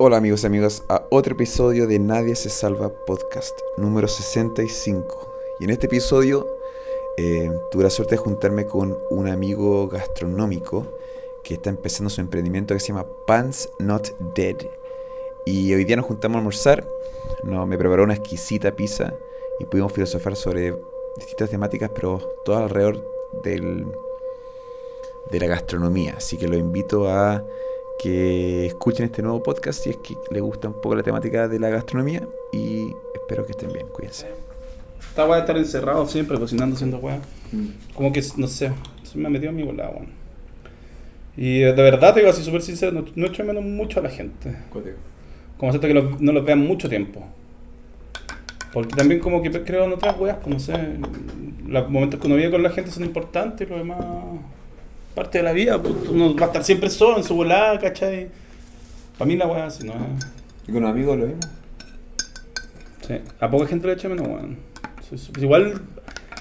Hola amigos y amigas a otro episodio de Nadie se salva podcast número 65. Y en este episodio eh, tuve la suerte de juntarme con un amigo gastronómico que está empezando su emprendimiento que se llama Pants Not Dead. Y hoy día nos juntamos a almorzar, no, me preparó una exquisita pizza y pudimos filosofar sobre distintas temáticas, pero todas alrededor del, de la gastronomía. Así que lo invito a que escuchen este nuevo podcast si es que les gusta un poco la temática de la gastronomía y espero que estén bien, cuídense. Esta weá de estar encerrado siempre cocinando, haciendo weá. Como que, no sé, se me ha metido en mi volada, weón. Y de verdad, te digo así súper sincero, no, no echo menos mucho a la gente. Como siento que los- no los vean mucho tiempo. Porque también como que creo en otras weas, pues no sé, los momentos que uno vive con la gente son importantes y lo demás parte de la vida, pues uno va a estar siempre solo en su volada, ¿cachai? Para mí la wea así, ¿no? ¿Y con los amigos lo mismo? Sí, a poca gente le echa menos, weón. Pues igual,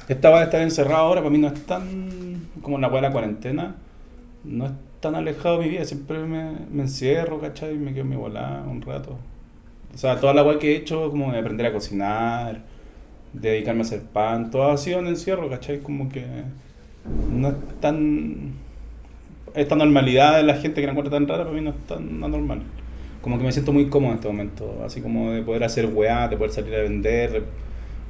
esta va a estar encerrado ahora, para mí no es tan como la weá de la cuarentena, no es tan alejado de mi vida, siempre me, me encierro, ¿cachai? Y me quedo en mi volada un rato. O sea, toda la weá que he hecho, como de aprender a cocinar, de dedicarme a hacer pan, todo ha sido en encierro, ¿cachai? Como que no es tan. Esta normalidad de la gente que la encuentra tan rara, para mí no es tan anormal. Como que me siento muy cómodo en este momento, así como de poder hacer weá, de poder salir a vender,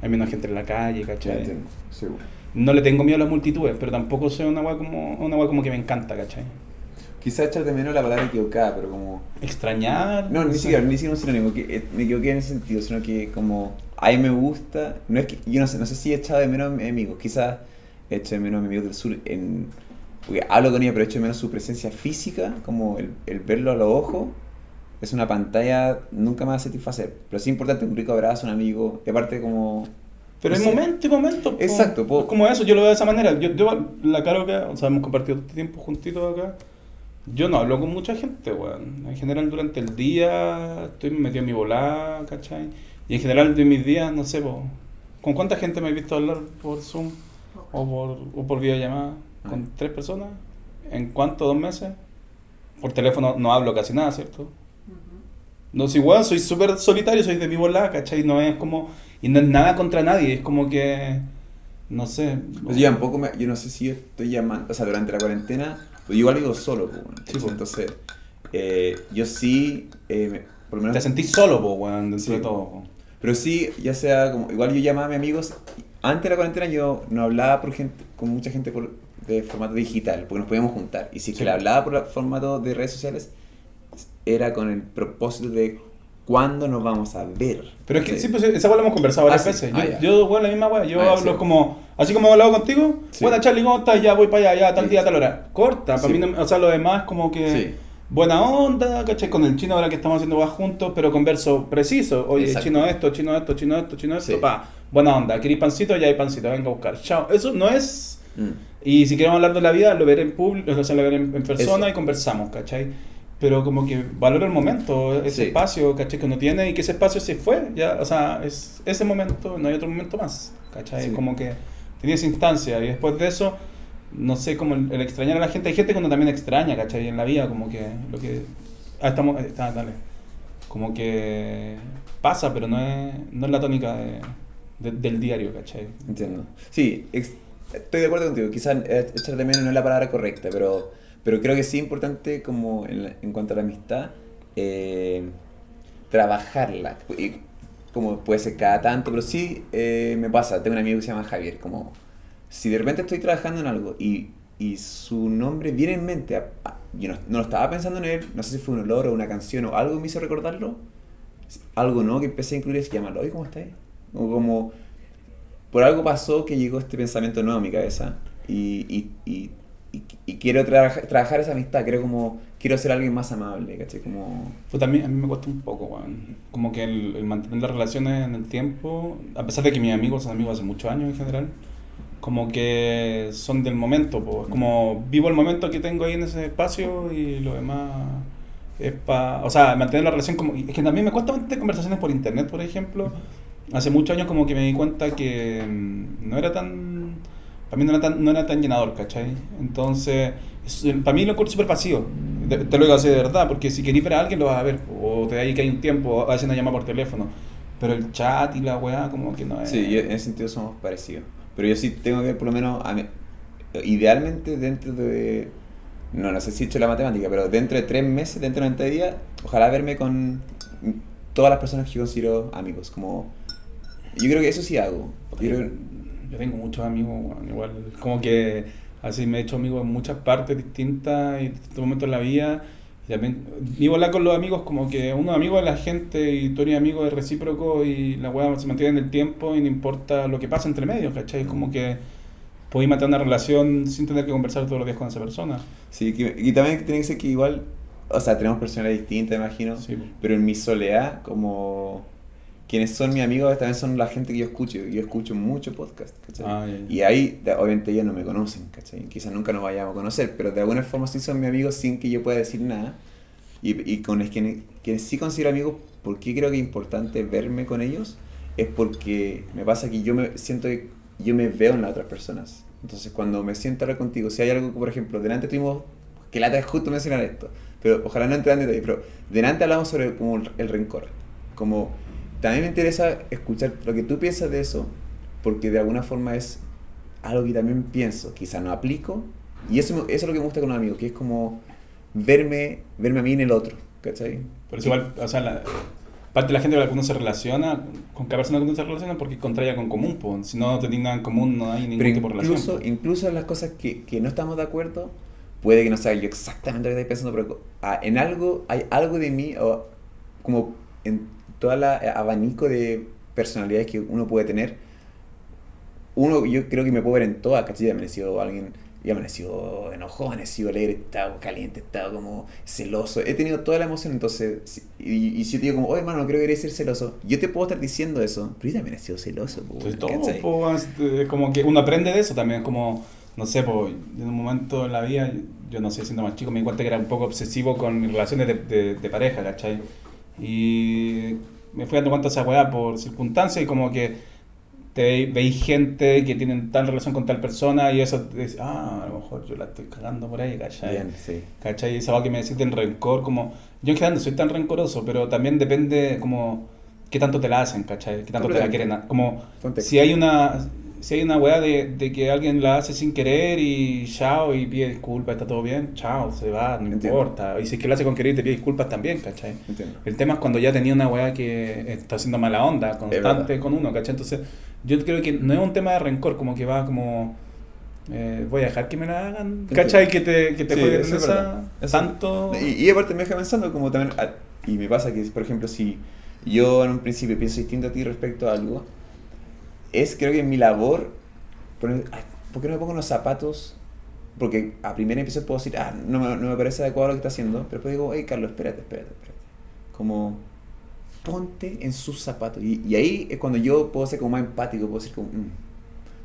hay menos gente en la calle, ¿cachai? seguro. No le tengo miedo a las multitudes, pero tampoco soy una weá como, una weá como que me encanta, ¿cachai? Quizás echar de menos la palabra equivocada, pero como... Extrañar. No, ni siquiera, ni siquiera un sinónimo, que eh, me equivoqué en ese sentido, sino que como a mí me gusta, no es que, yo no sé, no sé si he echado de menos a mis amigos, quizás he hecho de menos a mis amigos del sur en, porque hablo con ellos, pero de menos su presencia física, como el, el verlo a los ojos, es una pantalla, nunca me va a satisfacer, pero sí es importante un rico abrazo, un amigo, y aparte como... Pero hay no sé. momentos y momentos. po. Exacto. Es como eso, yo lo veo de esa manera. Yo, yo la caro que, o sea, hemos compartido este tiempo juntitos acá. Yo no hablo con mucha gente, weón. En general, durante el día estoy metido en mi volada, ¿cachai? Y en general, de mis días, no sé, po, ¿con cuánta gente me he visto hablar por Zoom o por, o por videollamada? ¿Con tres personas? ¿En cuánto? ¿Dos meses? Por teléfono no hablo casi nada, ¿cierto? No, si weón, soy súper solitario, soy de mi volada, ¿cachai? No es como. Y no es nada contra nadie, es como que. No sé. Pues yo tampoco me, yo no sé si yo estoy llamando, o sea, durante la cuarentena, pues yo igual vivo solo, pues, bueno, Sí, pues. entonces, eh, yo sí, eh, me- por lo menos... Te sentís solo, po, weón, dentro Sí. de todo. po. Pero sí, ya sea como, igual yo llamaba a mis amigos, antes de la cuarentena yo no hablaba por gente, con mucha gente por, de formato digital, porque nos podíamos juntar. Y si es que Sí. le hablaba por formato de redes sociales, era con el propósito de cuándo nos vamos a ver. Pero es que Sí. sí, pues esa weá la hemos conversado varias Ah, sí. veces. Ah, Yo, yo, weón, la misma weá. Yo Ah, hablo sí. como. Así como he hablado contigo. Sí. Buena Charlie, ¿cómo estás? Ya voy para allá, ya tal día, tal hora. Corta. Para Sí. mí, no- o sea, lo demás, como que. Sí. Buena onda, ¿cachai? Con el chino ahora que estamos haciendo weá juntos, pero converso preciso. Oye, Exacto. chino esto, chino esto, chino esto, chino esto. Sí. Pa, buena onda. ¿Queréis pancito? Ya hay pancito, venga a buscar. Chao. Eso no es. Mm. Y si queremos hablar de la vida, lo veré en público, lo veré en, en persona Eso. y conversamos, ¿cachai? Pero como que valoro el momento, ese Sí. espacio, ¿cachai? Que uno tiene y que ese espacio se fue, ya, o sea, es ese momento, no hay otro momento más, ¿cachai? Sí. Como que tenía esa instancia y después de eso, no sé, como el, el extrañar a la gente, hay gente que uno también extraña, ¿cachai? En la vida, como que lo que... Ah, estamos... Está, dale. Como que pasa, pero no es, no es la tónica de- de- del diario, ¿cachai? Entiendo. Sí, ex- estoy de acuerdo contigo. Quizás eh, echar de menos no es la palabra correcta, pero, pero creo que sí es importante como en, la- en cuanto a la amistad, eh, trabajarla. Y como puede ser cada tanto, pero sí eh, me pasa. Tengo un amigo que se llama Javier, como si de repente estoy trabajando en algo y, y su nombre viene en mente, a- a- yo no, no lo estaba pensando en él, no sé si fue un olor o una canción o algo me hizo recordarlo, algo no que empecé a incluir es llamarlo, oye, ¿cómo estás? O como por algo pasó que llegó este pensamiento nuevo a mi cabeza y, y, y, y- quiero trabajar trabajar esa amistad, quiero como, quiero ser alguien más amable, ¿cachai? Como, Pues también a mí me cuesta un poco, weón. Como que el, el mantener las relaciones en el tiempo, a pesar de que mis amigos son amigos hace muchos años en general, como que son del momento, pues. Es como vivo el momento que tengo ahí en ese espacio y lo demás es para. O sea, mantener la relación como. Es que también me cuesta mantener conversaciones por internet, por ejemplo. Hace muchos años como que me di cuenta que mm, no era tan... Para mí no era tan, no era tan llenador, ¿cachai? Entonces, es- para mí lo encuentro súper vacío. te lo digo así de verdad, porque si querís ver a alguien lo vas a ver, o te da ahí que hay un tiempo, o hacen una llamada por teléfono. Pero el chat y la weá, como que no es. Sí, yo- en ese sentido somos parecidos. Pero yo sí tengo que, por lo menos, a mí- idealmente dentro de. No, no sé si he hecho la matemática, pero dentro de tres meses, dentro de 90 días, ojalá verme con todas las personas que considero amigos. Como. Yo creo que eso sí hago. Yo creo que- Yo tengo muchos amigos, weón, igual, como que así me he hecho amigos en muchas partes distintas y en distintos momentos de la vida. Y también vivo hablar con los amigos como que uno es amigo de la gente y tú eres amigo de recíproco y la weá se mantiene en el tiempo y no importa lo que pasa entre medios, ¿cachai? Es como que podéis mantener una relación sin tener que conversar todos los días con esa persona. Sí, y también tiene que ser que igual. O sea, tenemos personalidades distintas, imagino. Sí. Pero en mi soledad, como. Quienes son mis amigos también son la gente que yo escucho. Yo escucho mucho podcast, ¿cachai? Ah, ya. Y ahí, obviamente, ellos no me conocen, ¿cachai? Quizás nunca nos vayamos a conocer, pero de alguna forma sí son mis amigos sin que yo pueda decir nada. Y, y con es quienes, quienes sí considero amigos, ¿por qué creo que es importante verme con ellos? Es porque me pasa que yo me siento que yo me veo en las otras personas. Entonces, cuando me siento a hablar contigo, si hay algo, por ejemplo, delante tuvimos, que lata es justo mencionar esto, pero ojalá no entre en detalle, pero delante hablamos sobre como el rencor. Como, también me interesa escuchar lo que tú piensas de eso, porque de alguna forma es algo que también pienso, quizá no aplico, y eso, me- eso es lo que me gusta con un amigo, que es como verme, verme a mí en el otro, ¿cachai? Por eso igual, o sea, la, parte de la gente con la que uno se relaciona, con cada persona con que uno se relaciona, porque contrae algo en común, pues. Si no tenéis nada en común, no hay ningún Pero tipo de incluso, relación. pues. incluso en las cosas que, que no estamos de acuerdo, puede que no sea yo exactamente lo que estáis pensando, pero ah, en algo, hay algo de mí, o como en todo el abanico de personalidades que uno puede tener, uno yo creo que me puedo ver en todas, ¿cachai? He amanecido alguien, y he amanecido enojón, he amanecido alegre, he estado caliente, he estado como celoso, he tenido toda la emoción, entonces, y, y si yo te digo como, oye hermano, no creo que queréis ser celoso, yo te puedo estar diciendo eso, pero yo también he sido celoso, Entonces, todo, es, es como que uno aprende de eso también, es como, no sé, pues, en un momento en la vida, yo no sé, siendo más chico, me di cuenta que era un poco obsesivo con mis relaciones de, de, de pareja, ¿cachai? Y me fui dando cuenta de esa weá por circunstancias y como que te ve- veis gente que tienen tal relación con tal persona y eso, te dice, ah, a lo mejor yo la estoy cagando por ahí, ¿cachai? Bien, sí. ¿Cachai? Esa va que me decís del rencor, como... Yo en general no soy tan rencoroso, pero también depende como qué tanto te la hacen, ¿cachai? Qué tanto te la quieren... Como Contexto. si hay una... Si hay una weá de, de que alguien la hace sin querer y chao y pide disculpas, está todo bien, chao, se va, no Entiendo. importa. Y si es que lo hace con querer y te pide disculpas también, ¿cachai? Entiendo. El tema es cuando ya tenía una weá que está haciendo mala onda, constante con uno, ¿cachai? Entonces, yo creo que no es un tema de rencor, como que va como. eh, voy a dejar que me la hagan, ¿cachai? Que te, que te Sí, jueguen es esa tanto. Y, y aparte me deja pensando como también, ah, y me pasa que, por ejemplo, si yo en un principio pienso distinto a ti respecto a algo, es creo que mi labor, ay, ¿por qué no me pongo los zapatos? Porque a primera impresión puedo decir, ah, no me, no me parece adecuado lo que está haciendo, pero después digo, hey Carlos, espérate, espérate, espérate. Como, ponte en sus zapatos. Y, y ahí es cuando yo puedo ser como más empático, puedo decir como, "Mm,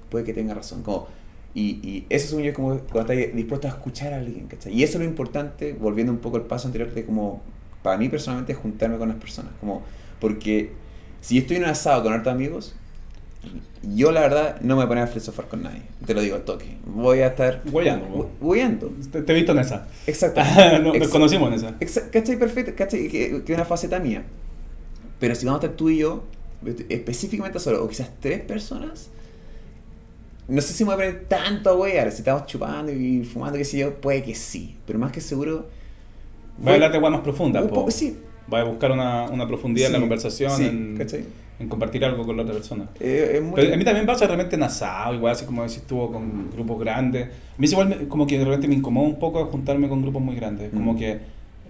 puede que tenga razón. Como, y, y eso según yo es como cuando estás dispuesto a escuchar a alguien, ¿cachai? Y eso es lo importante, volviendo un poco al paso anterior, de como, para mí personalmente, juntarme con las personas. Como, porque si yo estoy en un asado con hartos amigos, yo la verdad no me voy a poner a filosofar con nadie. Te lo digo al toque. Voy a estar... Hueando. Hueando. Te, te he visto en esa. Exacto. nos, nos conocimos en esa. ¿Cachai? Perfecto, ¿cachai? Que, es una faceta mía. Pero si vamos a estar tú y yo, específicamente solo, o quizás tres personas, no sé si me voy a poner tanto a wear. Si estamos chupando y fumando, qué sé yo, puede que sí. Pero más que seguro. Va a hablar de más profundas, un po. poco, sí. Va a buscar una, una profundidad en la Sí, conversación, sí, en, en compartir algo con la otra persona. Eh, es muy- Pero a mí también pasa de repente en asado, igual así como si estuvo con grupos grandes. A mí es igual me- como que de repente me incomoda un poco juntarme con grupos muy grandes. Como Mm. que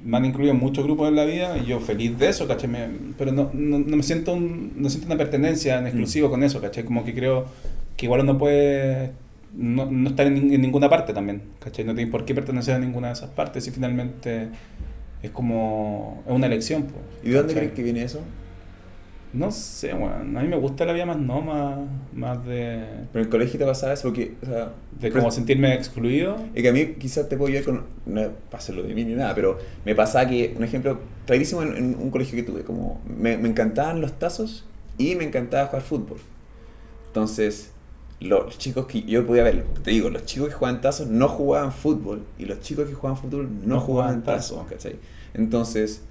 me han incluido muchos grupos en la vida y yo feliz de eso, ¿cachai? Me- pero no, no, no me siento un- no siento una pertenencia en exclusivo con eso, ¿cachai? Como que creo que igual uno puede no, no estar en, en ninguna parte también, ¿cachai? No tienes por qué pertenecer a ninguna de esas partes y finalmente es como... es una elección, po, ¿Y de dónde crees que viene eso? No sé, weón. A mí me gusta la vida más no, más, más de... Pero en el colegio te pasaba eso porque, o sea, De como sentirme excluido. Es que a mí quizás te puedo ayudar con. No para hacerlo de mí ni nada, pero me pasaba que, un ejemplo clarísimo en, en un colegio que tuve, como me, me encantaban los tazos y me encantaba jugar fútbol. Entonces, los chicos que yo podía ver, te digo, los chicos que jugaban tazos no jugaban fútbol y los chicos que jugaban fútbol no, No jugaban tazos, tazo. ¿cachai? Entonces,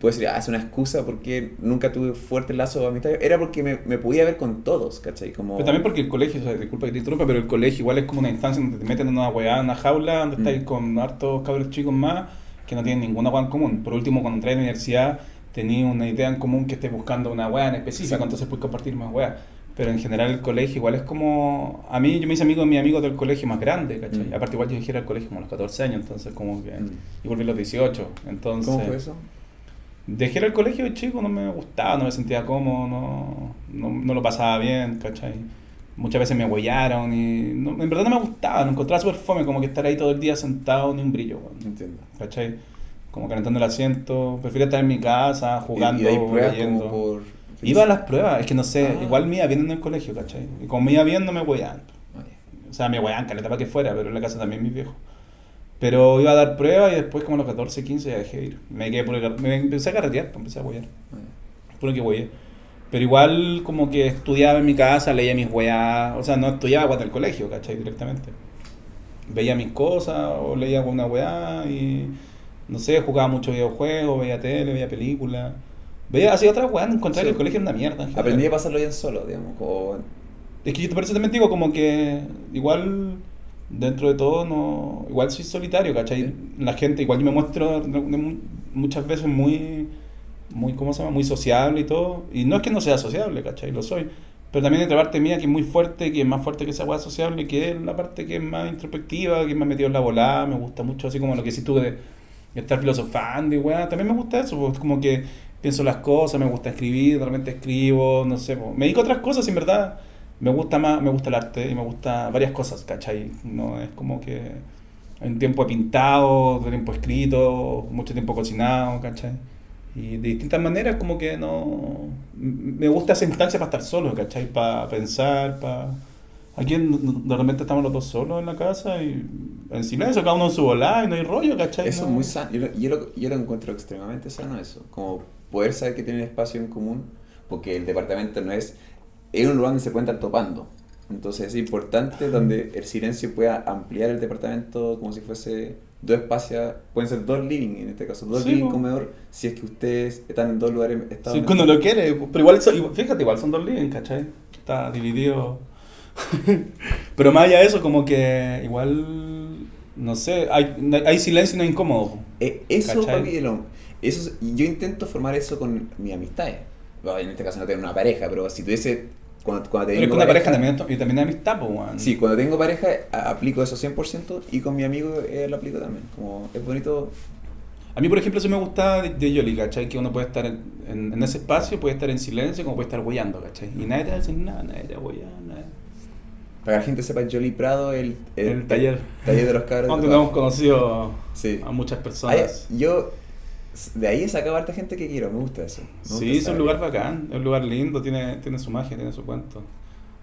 puedes decir, ah, es una excusa porque nunca tuve fuerte lazo de amistad. Era porque me, me podía ver con todos, ¿cachai? Como... Pero también porque el colegio, o sea, disculpa que te interrumpa, pero el colegio igual es como una instancia donde te meten en una weá, en una jaula, donde Mm. estáis con hartos cabros chicos más que no tienen ninguna weá en común. Por último, cuando entras a la universidad, tenías una idea en común que estés buscando una weá en específico, entonces puedes compartir más weá. Pero en general el colegio igual es como... A mí, yo me hice amigo de mi amigo del colegio más grande, ¿cachai? Mm. Aparte igual yo dejé ir al colegio como a los 14 años, entonces como que... Mm. Y volví a los 18, entonces... ¿Cómo fue eso? Dejé ir al colegio chico, no me gustaba, no me sentía cómodo, no, no, no lo pasaba bien, ¿cachai? Muchas veces me huellaron y no- en verdad no me gustaba, lo encontraba súper fome, como que estar ahí todo el día sentado ni un brillo, weón, Entiendo. ¿cachai? Como calentando el asiento, prefería estar en mi casa, jugando, y, y hay pruebas leyendo. como por... Iba a las pruebas, es que no sé, Ah. igual me iba bien en el colegio, ¿cachai? Y como me iba bien no me huellaban. Oye, O sea, me huellaban caleta para que fuera, pero en la casa también mis viejos. Pero iba a dar pruebas y después como a los 14, 15 ya dejé de ir. Me quedé por el, me empecé a carretear, pues, empecé a huellar. oye. Puro que huellé. Pero igual como que estudiaba en mi casa, leía mis weas, o sea, no estudiaba hasta el colegio, ¿cachai? Directamente. Veía mis cosas o leía una weá y no sé, jugaba mucho videojuegos, veía tele, veía películas. Veía así otras weas, encontraba Sí. que el colegio era una mierda. Aprendí a pasarlo bien solo, digamos. Como... Es que yo por eso también digo como que igual dentro de todo no igual soy solitario, ¿cachai? Sí. La gente, igual yo me muestro muchas veces muy muy ¿cómo se llama? muy sociable y todo, y no es que no sea sociable, ¿cachai? Lo soy. Pero también hay otra parte mía que es muy fuerte, que es más fuerte que esa hueá sociable, que es la parte que es más introspectiva, que es más metido en la volada, me gusta mucho así como lo que hiciste tú de, de estar filosofando y weá, también me gusta eso, pues, como que pienso las cosas, me gusta escribir, de repente escribo, no sé, pues, me dedico a otras cosas, en verdad me gusta más, me gusta el arte y me gusta varias cosas, ¿cachai? No es como que un tiempo he pintado, otro tiempo he escrito, mucho tiempo cocinado, ¿cachai? Y de distintas maneras como que no... Me gusta esa instancia para estar solo, ¿cachai? Para pensar, para... Aquí en- repente estamos los dos solos en la casa y en silencio, cada uno en su volada y no hay rollo, ¿cachai? Eso No- es muy sano. Yo, lo- yo, lo, yo lo encuentro extremadamente sano eso. Como poder saber que tienen espacio en común, porque el departamento no es... Es un lugar donde se estar topando. Entonces es importante donde el silencio pueda ampliar el departamento como si fuese dos espacios, pueden ser dos living en este caso, dos Sí, living po. comedor, si es que ustedes están en dos lugares Sí, cuando lo quiere, pero igual, son- fíjate, igual son dos living, ¿cachai? Está dividido. pero más allá de eso, como que igual, no sé, hay, hay silencio y no es incómodo. Eh, eso ¿Cachai? para mí es lo- eso es- yo intento formar eso con mis amistades. Bueno, en este caso no tengo una pareja, pero si tuviese cuando, cuando Pero tengo que una pareja también, y también hay amistad, pues. Sí, cuando tengo pareja a- aplico eso 100% y con mi amigo eh, lo aplico también. Como es bonito. A mí, por ejemplo, eso me gusta de, de Yoli, ¿cachai? Que uno puede estar en, en- en ese espacio, puede estar en silencio, como puede estar huellando, ¿cachai? Y nadie te va a decir nada, nadie te va a. Para que la gente sepa, Jolly Prado, el, El taller. taller de los cabros. Donde de no hemos conocido Sí. a muchas Ay, personas. yo de ahí he sacado harta gente que quiero, me gusta eso. Me gusta Sí, es un lugar bacán, es un lugar lindo, tiene, tiene su magia, tiene su cuento.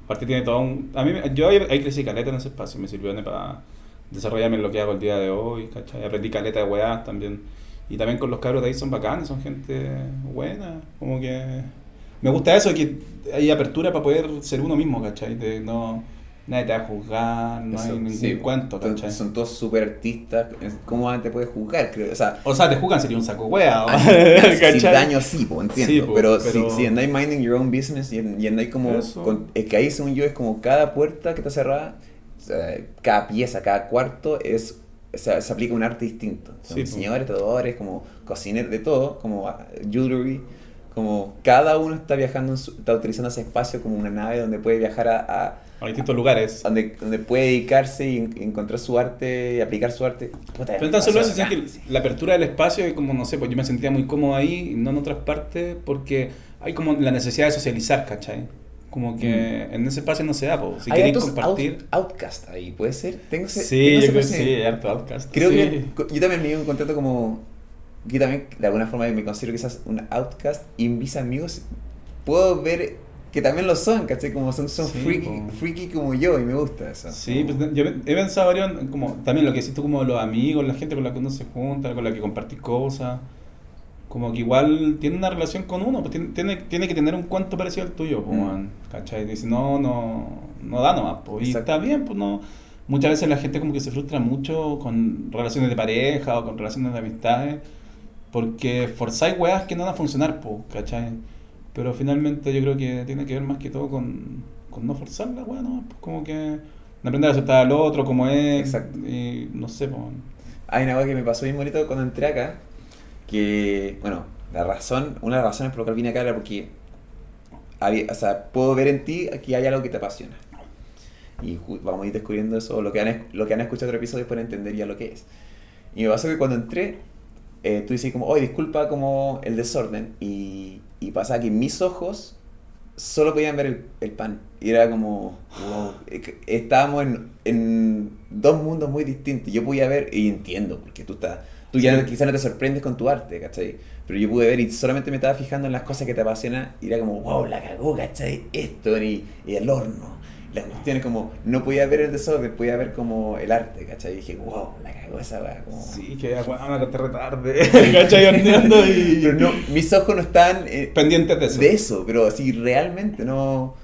Aparte tiene todo un... A mí, yo ahí, ahí crecí caleta en ese espacio, me sirvió para desarrollarme en lo que hago el día de hoy, ¿cachai? Aprendí caleta de weás también. Y también con los cabros de ahí son bacanes, son gente buena, como que... Me gusta eso, que hay apertura para poder ser uno mismo, ¿cachai? De no... Nadie te va a juzgar, no Eso, hay ningún sí, cuento, son- ¿cachai? Son todos súper artistas. ¿Cómo antes puedes juzgar? Creo, o sea, O sea, te juzgan sería un saco wea, Ah, si daño sí, pues entiendo. Sí, po, pero, pero- Si, si andáis minding your own business y, y andáis como. Con- es que ahí, según yo, es como cada puerta que está cerrada, o sea, cada pieza, cada cuarto es. Se, se aplica un arte distinto. Son Sí, po. diseñadores, tatuadores, como cocineros, de todo, como ah, jewelry. Como cada uno está viajando, en su- está utilizando ese espacio como una nave donde puede viajar a, a- A distintos lugares. donde, donde puede dedicarse y en- encontrar su arte y aplicar su arte. Puta, Pero tan solo eso, sino que la apertura del espacio es como, no sé, pues yo me sentía muy cómodo ahí, no en otras partes, porque hay como la necesidad de socializar, ¿cachai? Como que en ese espacio no se da, pues. Si Mm. Hay queréis compartir. out- outcast ahí, ¿puede ser? Tengo ese, Sí, tengo yo creo que sí, harto outcast. Creo sí. que yo también me digo un contrato como. Yo también, de alguna forma, me considero quizás un outcast y mis amigos puedo ver que también lo son, ¿cachai? Como son, son Sí, freaky, po. freaky como yo y me gusta eso. Sí, Como- pues, yo he pensado varios, como también lo que hiciste como los amigos, la gente con la que uno se junta, con la que compartís cosas. como que igual tiene una relación con uno, pues tiene, tiene, tiene que tener un cuento parecido al tuyo, pues, Mm. ¿cachai? Dice, no, no, no da nomás, pues, y Exacto. está bien, pues no. Muchas veces la gente como que se frustra mucho con relaciones de pareja o con relaciones de amistades, porque forzáis weas que no van a funcionar, pues, ¿cachai? Pero finalmente yo creo que tiene que ver más que todo con, con no forzar la wea, ¿no? Pues como que aprender a aceptar al otro como es, Exacto. y no sé, pues. Hay una cosa que me pasó bien bonito cuando entré acá, que, bueno, la razón, una de las razones por la cual vine acá era porque, había, o sea, puedo ver en ti que hay algo que te apasiona. Y vamos a ir descubriendo eso, lo que han, lo que han escuchado otro episodio para entender ya lo que es. Y me pasó que cuando entré, eh, tú dices como, oye, disculpa como el desorden. Y, y pasaba que mis ojos solo podían ver el, el pan. Y era como, wow, estábamos en, en dos mundos muy distintos. Yo podía ver, y entiendo, porque tú estás, tú ya Sí. quizás no te sorprendes con tu arte, ¿cachai? Pero yo pude ver y solamente me estaba fijando en las cosas que te apasionan y era como, wow, la cagó, ¿cachai? Esto y, y el horno. Las cuestiones como, no podía ver el desorden, podía ver como el arte, ¿cachai? Y dije, wow, la cagó esa weá, como... Sí, que weón, me acosté retarde, ¿cachai? Horneando y... Pero no, mis ojos no están eh, pendientes de eso. de eso, pero así realmente no,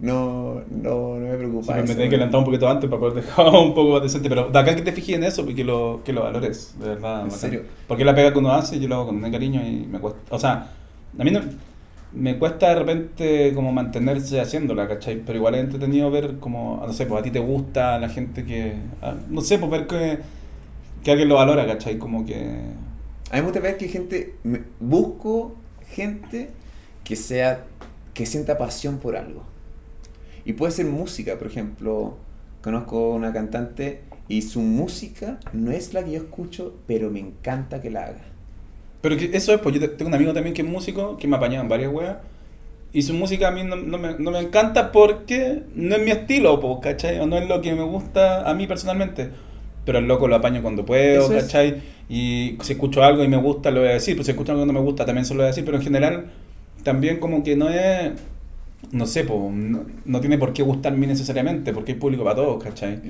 no, no, no me preocupa. Sí, me eso, tenía que levantar un poquito antes para poder dejar un poco más decente. Pero de acá que te fijes en eso, porque lo, que lo valores, de verdad. ¿En serio? Porque la pega que uno hace, yo lo hago con cariño y me cuesta. O sea, a mí no, me cuesta de repente como mantenerse haciéndola, ¿cachai? Pero igual es entretenido ver como, no sé, pues a ti te gusta la gente que. ah, No sé, pues ver que, que alguien lo valora, ¿cachai? Como que. A mí me gusta ver que gente, busco gente que sea, que sienta pasión por algo. Y puede ser música, por ejemplo, conozco una cantante y su música no es la que yo escucho, pero me encanta que la haga. Pero que eso es, pues yo te- tengo un amigo también que es músico, que me apañaba en varias weas. Y su música a mí no, no me, no me encanta porque no es mi estilo, pues, ¿cachai? O no es lo que me gusta a mí personalmente. Pero el loco lo apaño cuando puedo, Eso es. ¿cachai? Y si escucho algo y me gusta, lo voy a decir. Pues si escucho algo que no me gusta, también se lo voy a decir. Pero en general, también como que no es... No sé, pues, no, no tiene por qué gustarme necesariamente, porque hay público para todos, ¿cachai?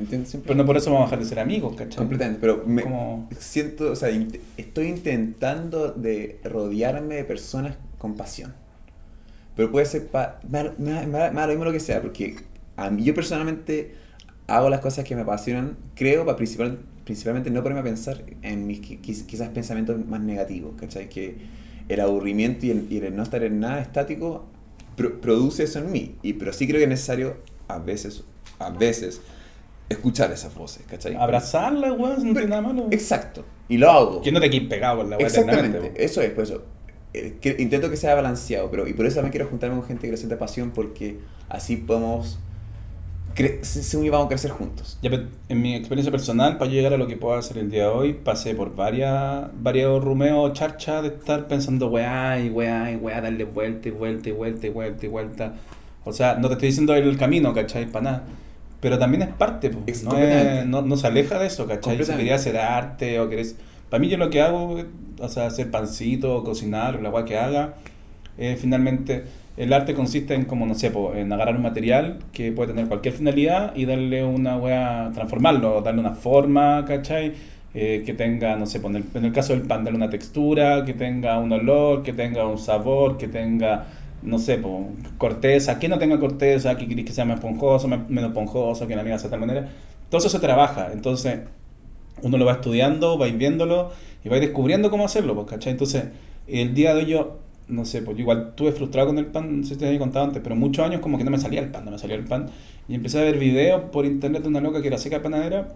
Pero no por eso vamos a dejar de ser amigos, ¿cachai? Completamente, pero me Como- siento, o sea, int- estoy intentando de rodearme de personas con pasión. Pero puede ser, pa, me, me, da- me da- me da lo mismo lo que sea, porque a mí, yo personalmente hago las cosas que me apasionan, creo, pa, principal, principalmente no ponerme a pensar en mis qui- quiz- quizás pensamientos más negativos, ¿cachai? Que el aburrimiento y el, y el no estar en nada estático pro- produce eso en mí, y, pero sí creo que es necesario a veces, a veces, escuchar esas voces, ¿cachai? Abrazarla, weón, no tiene nada malo. Exacto. Y lo hago. Que no te quedes pegado con la weá Exactamente. Eso es, por eso. Eh, que- intento que sea balanceado, pero y por eso también quiero juntarme con gente que le sienta pasión, porque así podemos. Según y vamos a crecer juntos. Ya, en mi experiencia personal, para llegar a lo que puedo hacer el día de hoy, pasé por varias, varios rumeos, charchas de estar pensando, weá, y weá, y weá, darle vuelta y vuelta y vuelta y vuelta y vuelta. O sea, no te estoy diciendo el camino, ¿cachai? Para nada. Pero también es parte, po. Es no, es- no, no se aleja de eso, ¿cachai? Si querías hacer arte o querés... Para mí yo lo que hago, o sea, hacer pancito, cocinar, la weá que haga, eh, finalmente el arte consiste en como no sé po, en agarrar un material que puede tener cualquier finalidad y darle una wea transformarlo darle una forma ¿cachai? Eh, que tenga no sé po, en el, caso del pan darle una textura que tenga un olor que tenga un sabor que tenga no sé corteza que no tenga corteza que querés que sea más esponjoso menos esponjoso que la amiga sea de tal manera todo eso se trabaja entonces uno lo va estudiando, va viéndolo y va descubriendo cómo hacerlo, pues, ¿cachai? Entonces, el día de hoy no sé, pues yo igual estuve frustrado con el pan, no sé si te había contado antes, pero muchos años como que no me salía el pan, no me salía el pan. Y empecé a ver videos por internet de una loca que era seca panadera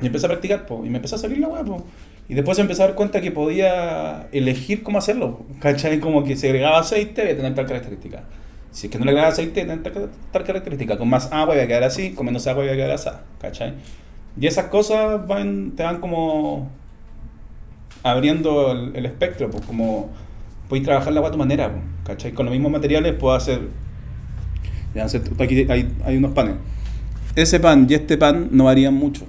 y empecé a practicar, pues, y me empezó a salir la pues. Y después empecé a dar cuenta que podía elegir cómo hacerlo, po, ¿cachai? Como que si agregaba aceite, voy a tener tal característica. Si es que no le agregaba aceite, voy a tener tal, tal característica. Con más agua voy a quedar así, con menos agua voy a quedar así, ¿cachai? Y esas cosas van, te van como abriendo el, el espectro, pues como puedes trabajar la agua a tu manera, ¿cachai? Con los mismos materiales puedo hacer, aquí hay, hay unos panes. Ese pan y este pan no varían mucho.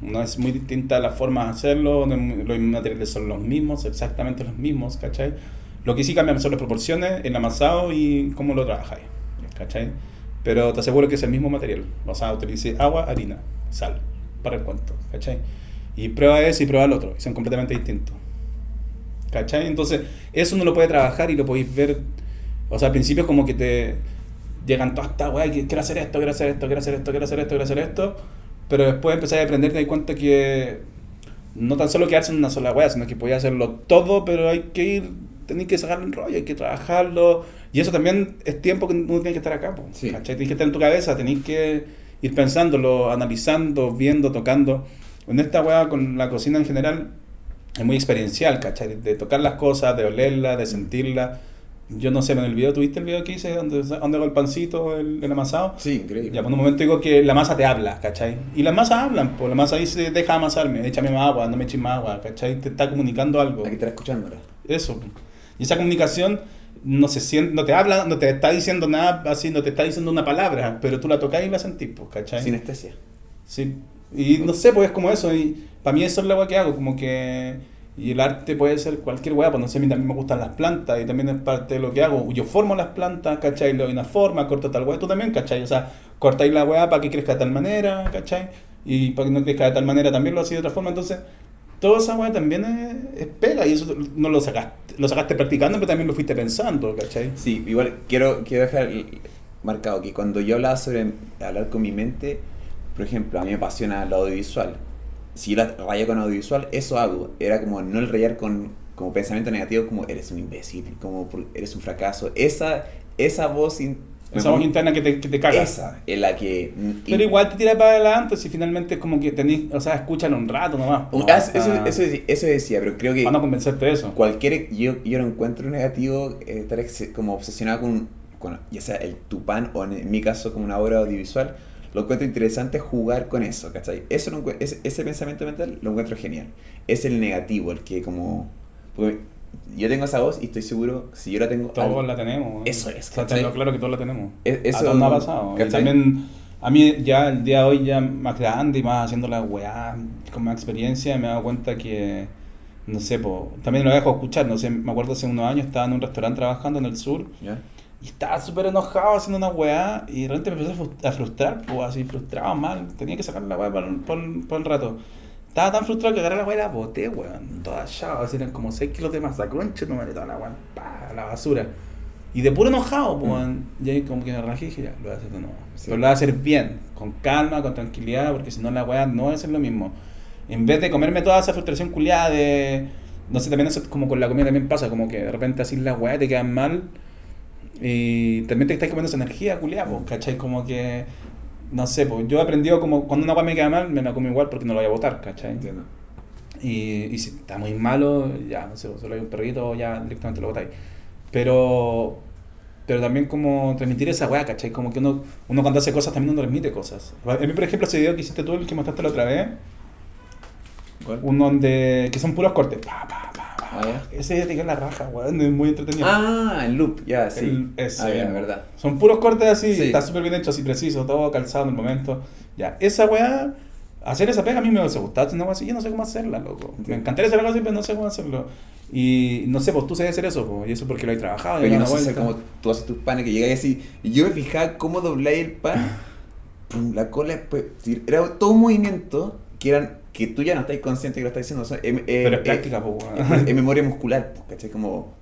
No es muy distinta la forma de hacerlo, los materiales son los mismos, exactamente los mismos, ¿cachai? Lo que sí cambian son las proporciones, el amasado y cómo lo trabajáis, ¿cachai? Pero te aseguro que es el mismo material. O sea, utilicé agua, harina, sal, para el cuento, ¿cachai? Y prueba ese y prueba el otro, y son completamente distintos. ¿Cachai? Entonces, eso uno lo puede trabajar y lo podéis ver. O sea, al principio es como que te llegan todas estas weas, quiero hacer esto, quiero hacer esto, quiero hacer esto, quiero hacer esto, quiero hacer esto. Pero después empezás a aprender te das cuenta que no tan solo quedarse en una sola wea, sino que podías hacerlo todo, pero hay que ir, tenéis que sacarle el rollo, hay que trabajarlo. Y eso también es tiempo que uno tiene que estar acá, po, Sí. ¿cachai? Tienes que estar en tu cabeza, tenéis que ir pensándolo, analizando, viendo, tocando. En esta wea con la cocina en general es muy experiencial, ¿cachai? De, de tocar las cosas, de olerlas, de sentirlas. Yo no sé, en el video, ¿tuviste el video que hice donde, donde hago el pancito, el, el amasado? Sí, increíble. Ya, por un momento digo que la masa te habla, ¿cachai? Y las masas hablan, pues la masa dice, deja amasarme, échame más agua, no me eches más agua, ¿cachai? Te está comunicando algo. Aquí estar escuchándola. Eso. Y esa comunicación no se siente, no te habla, no te está diciendo nada así, no te está diciendo una palabra, pero tú la tocas y la sentís, pues, ¿cachai? Sinestesia. Sí. Y no sé, pues es como eso. Y para mí eso es la weá que hago, como que. Y el arte puede ser cualquier weá, pues no sé, a mí también me gustan las plantas y también es parte de lo que hago. Yo formo las plantas, ¿cachai? Le doy una forma, corto tal weá, tú también, ¿cachai? O sea, cortáis la weá para que crezca de tal manera, ¿cachai? Y para que no crezca de tal manera también lo hacía de otra forma. Entonces, toda esa weá también es, es pega y eso no lo sacaste, lo sacaste practicando, pero también lo fuiste pensando, ¿cachai? Sí, igual quiero, quiero dejar marcado que cuando yo hablaba sobre hablar con mi mente, por ejemplo, a mí me apasiona lo audiovisual. Si yo la rayé con audiovisual, eso hago. Era como no el rayar con como pensamiento negativo, como eres un imbécil, como eres un fracaso. Esa, esa voz... Esa voz interna que te, que te caga. Esa es la que... Pero igual te tira para adelante si finalmente es como que tenés, o sea, escuchan un rato nomás. po, Ah, hasta- eso, eso, eso decía, pero creo que... Van a convencerte de eso. cualquier yo, yo no encuentro negativo eh, estar como obsesionado con, con ya sea el tupán o en, en mi caso como una obra audiovisual lo encuentro interesante jugar con eso ¿cachai? eso lo ese, ese pensamiento mental lo encuentro genial es el negativo el que como yo tengo esa voz y estoy seguro si yo la tengo Todos la tenemos. Eso es, O sea, ¿cachai? tengo claro que todos la tenemos. e- eso a todos nos ha pasado. Y ¿cachai? también, a mí ya el día de hoy, ya más grande y más haciendo la weá, con más experiencia, me he dado cuenta que, no sé, po, también lo dejo escuchar, no sé, me acuerdo hace unos años estaba en un restaurante trabajando en el sur ¿Ya? Y estaba súper enojado haciendo una weá y de repente me empecé a frus- a frustrar, pues así frustrado mal, tenía que sacar la weá por, por, por el rato. Estaba tan frustrado que agarré la weá y la boté, weón, toda chava, así eran como 6 kilos de masa, concha, no me toda la weá, pa, la basura. Y de puro enojado, pues, weón, y ahí como que me relajé y dije, ya, lo voy a hacer de nuevo. Sí. Pero lo voy a hacer bien, con calma, con tranquilidad, porque si no la weá no va a ser lo mismo. En vez de comerme toda esa frustración culiada de... No sé, también eso como con la comida también pasa, como que de repente así las weas te quedan mal y también te estás comiendo esa energía culiada, pues, ¿cachai? Como que... No sé, pues yo he aprendido como cuando una wea me queda mal, me la como igual porque no la voy a botar, ¿cachai? entiendo Y, y si está muy malo, ya, no sé, solo hay un perrito, ya directamente lo botáis. Pero, pero también como transmitir esa weá, ¿cachai? Como que uno, uno cuando hace cosas también uno transmite cosas. A mí, por ejemplo, ese video que hiciste tú, el que mostraste la otra vez, ¿Cuál? uno donde, que son puros cortes. Pa, pa. Ah, ya. Ese te queda en la raja, weón, es muy entretenido. ah el loop ya sí El- ese ah, ya, verdad Son puros cortes así, Sí. está súper bien hecho, así preciso, todo calzado en el momento. Ya, esa weá, hacer esa pega a mí me hubiese gustado, weá así, yo no sé cómo hacerla, loco. Me Entiendo. encantaría hacer algo así, pero no sé cómo hacerlo. Y no sé, pues tú sabes hacer eso, pues, y eso porque lo he trabajado. y Pero yo me no sé hacer como tú haces tus panes que llegáis así. Y yo me fijaba cómo dobláis el pan. pum, la cola sí, Era todo un movimiento que eran que tú ya no estás consciente que lo estás diciendo. o sea, em- eh, Pero es eh, práctica, pues, es, memoria muscular, ¿cachai? Como.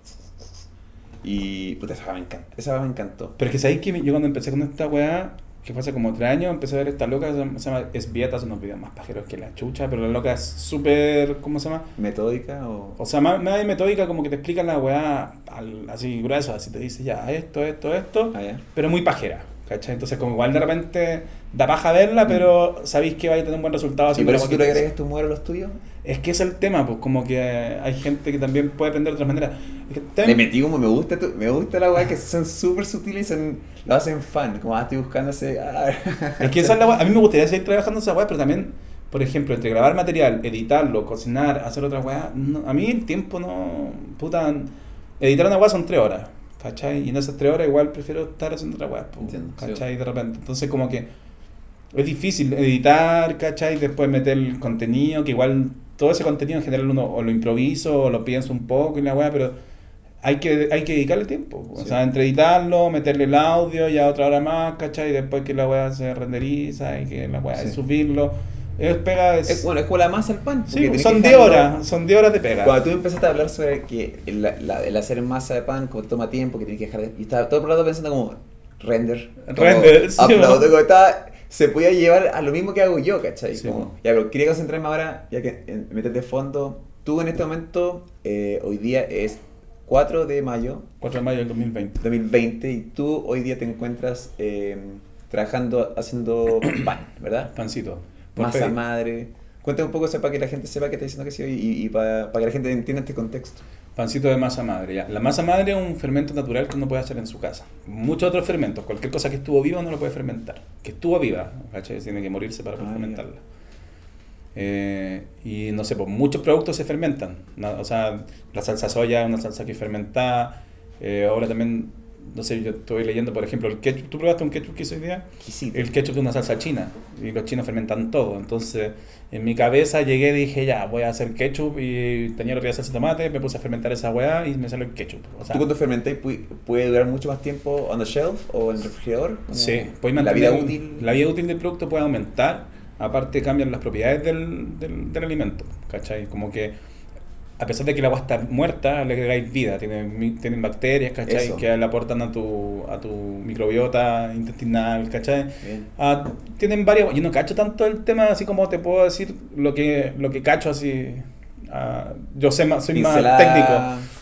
Y. Puta, esa me encantó. Esa me encantó. Pero es que sabéis que yo cuando empecé con esta weá, que fue hace como tres años, empecé a ver esta loca, se llama- Esbieta, hace unos videos más pajeros que la chucha, pero la loca es súper, ¿cómo se llama? ¿Metódica o.? O sea, más, más metódica como que te explica la weá al- así grueso, así te dice ya, esto, esto, esto, Ah, ya. pero muy pajera, ¿cachai? Entonces como igual de repente da paja verla, pero sabéis que vais a tener un buen resultado. ¿Y haciendo por eso tú le agregas tu humor a los tuyos? Es que es el tema, pues como que hay gente que también puede aprender de otras maneras. Es que Le también- metí como me gusta, tu- me gusta la weá que son súper sutiles y son, lo hacen fan. Como, ah, estoy buscando ese. ah. Es que esa es la weá. A mí me gustaría seguir trabajando esa weá, pero también, por ejemplo, entre grabar material, editarlo, cocinar, hacer otra weá, no- a mí el tiempo no. Puta. Editar una weá son tres horas, ¿cachai? Y en esas tres horas igual prefiero estar haciendo otra weá, Entiendo, sí. ¿cachai? De repente. Entonces, como que es difícil editar, ¿cachai? Después meter el contenido, que igual todo ese contenido en general uno o lo improviso o lo pienso un poco y la weá, pero hay que, hay que dedicarle tiempo. O Sí. sea, entre editarlo, meterle el audio, ya otra hora más, ¿cachai? Y después que la weá se renderiza y que la weá Sí. subirlo. Es pega. Es, Es, bueno, es como la masa al pan. sí, son que 10 dejarlo- horas. Son 10 horas de pega. Cuando tú empezaste a hablar sobre que el, la- el hacer masa de pan como toma tiempo, que tienes que dejar de... Y estaba todo el rato pensando como render. como Render, sí, upload, como estaba- se podía llevar a lo mismo que hago yo, ¿cachai? Sí, Como, ya, pero quería concentrarme ahora, ya que en- meter de fondo. Tú en este momento, eh, hoy día es 4 de mayo 4 de mayo del 2020. 2020 y tú hoy día te encuentras eh, trabajando, haciendo pan, ¿verdad? Pancito. Masa pedido. madre. Cuéntame un poco eso para que la gente sepa que está diciendo que sí y, y para, para que la gente entienda este contexto. Pancito de masa madre. ya. La masa madre es un fermento natural que uno puede hacer en su casa. Muchos otros fermentos, cualquier cosa que estuvo viva no lo puede fermentar. Que estuvo viva, ¿cachai? Tiene que morirse para poder Ah, fermentarla. Eh, y no sé, pues muchos productos se fermentan. O sea, la salsa soya es una salsa que es fermentada. Eh, ahora también, no sé, yo estoy leyendo, por ejemplo, el ketchup. ¿Tú probaste un ketchup que hizo hoy día? Exquisito. El ketchup es una salsa china y los chinos fermentan todo. Entonces, en mi cabeza llegué y dije, ya, voy a hacer ketchup y tenía que salsa de tomate, me puse a fermentar esa weá y me salió el ketchup. O sea, ¿Tú cuando fermentáis pu- puede durar mucho más tiempo on the shelf o en el refrigerador? Sí, puedes la mantener vida útil. La vida útil del producto puede aumentar, aparte cambian las propiedades del, del, del alimento, ¿cachai? Como que a pesar de que la agua está muerta, le agregáis vida, tienen, tienen bacterias, ¿cachai? Eso. Que le aportan a tu, a tu microbiota intestinal, ¿cachai? Ah, tienen varias. Yo no cacho tanto el tema, así como te puedo decir lo que, lo que cacho, así. ah, yo sé más, soy más técnico.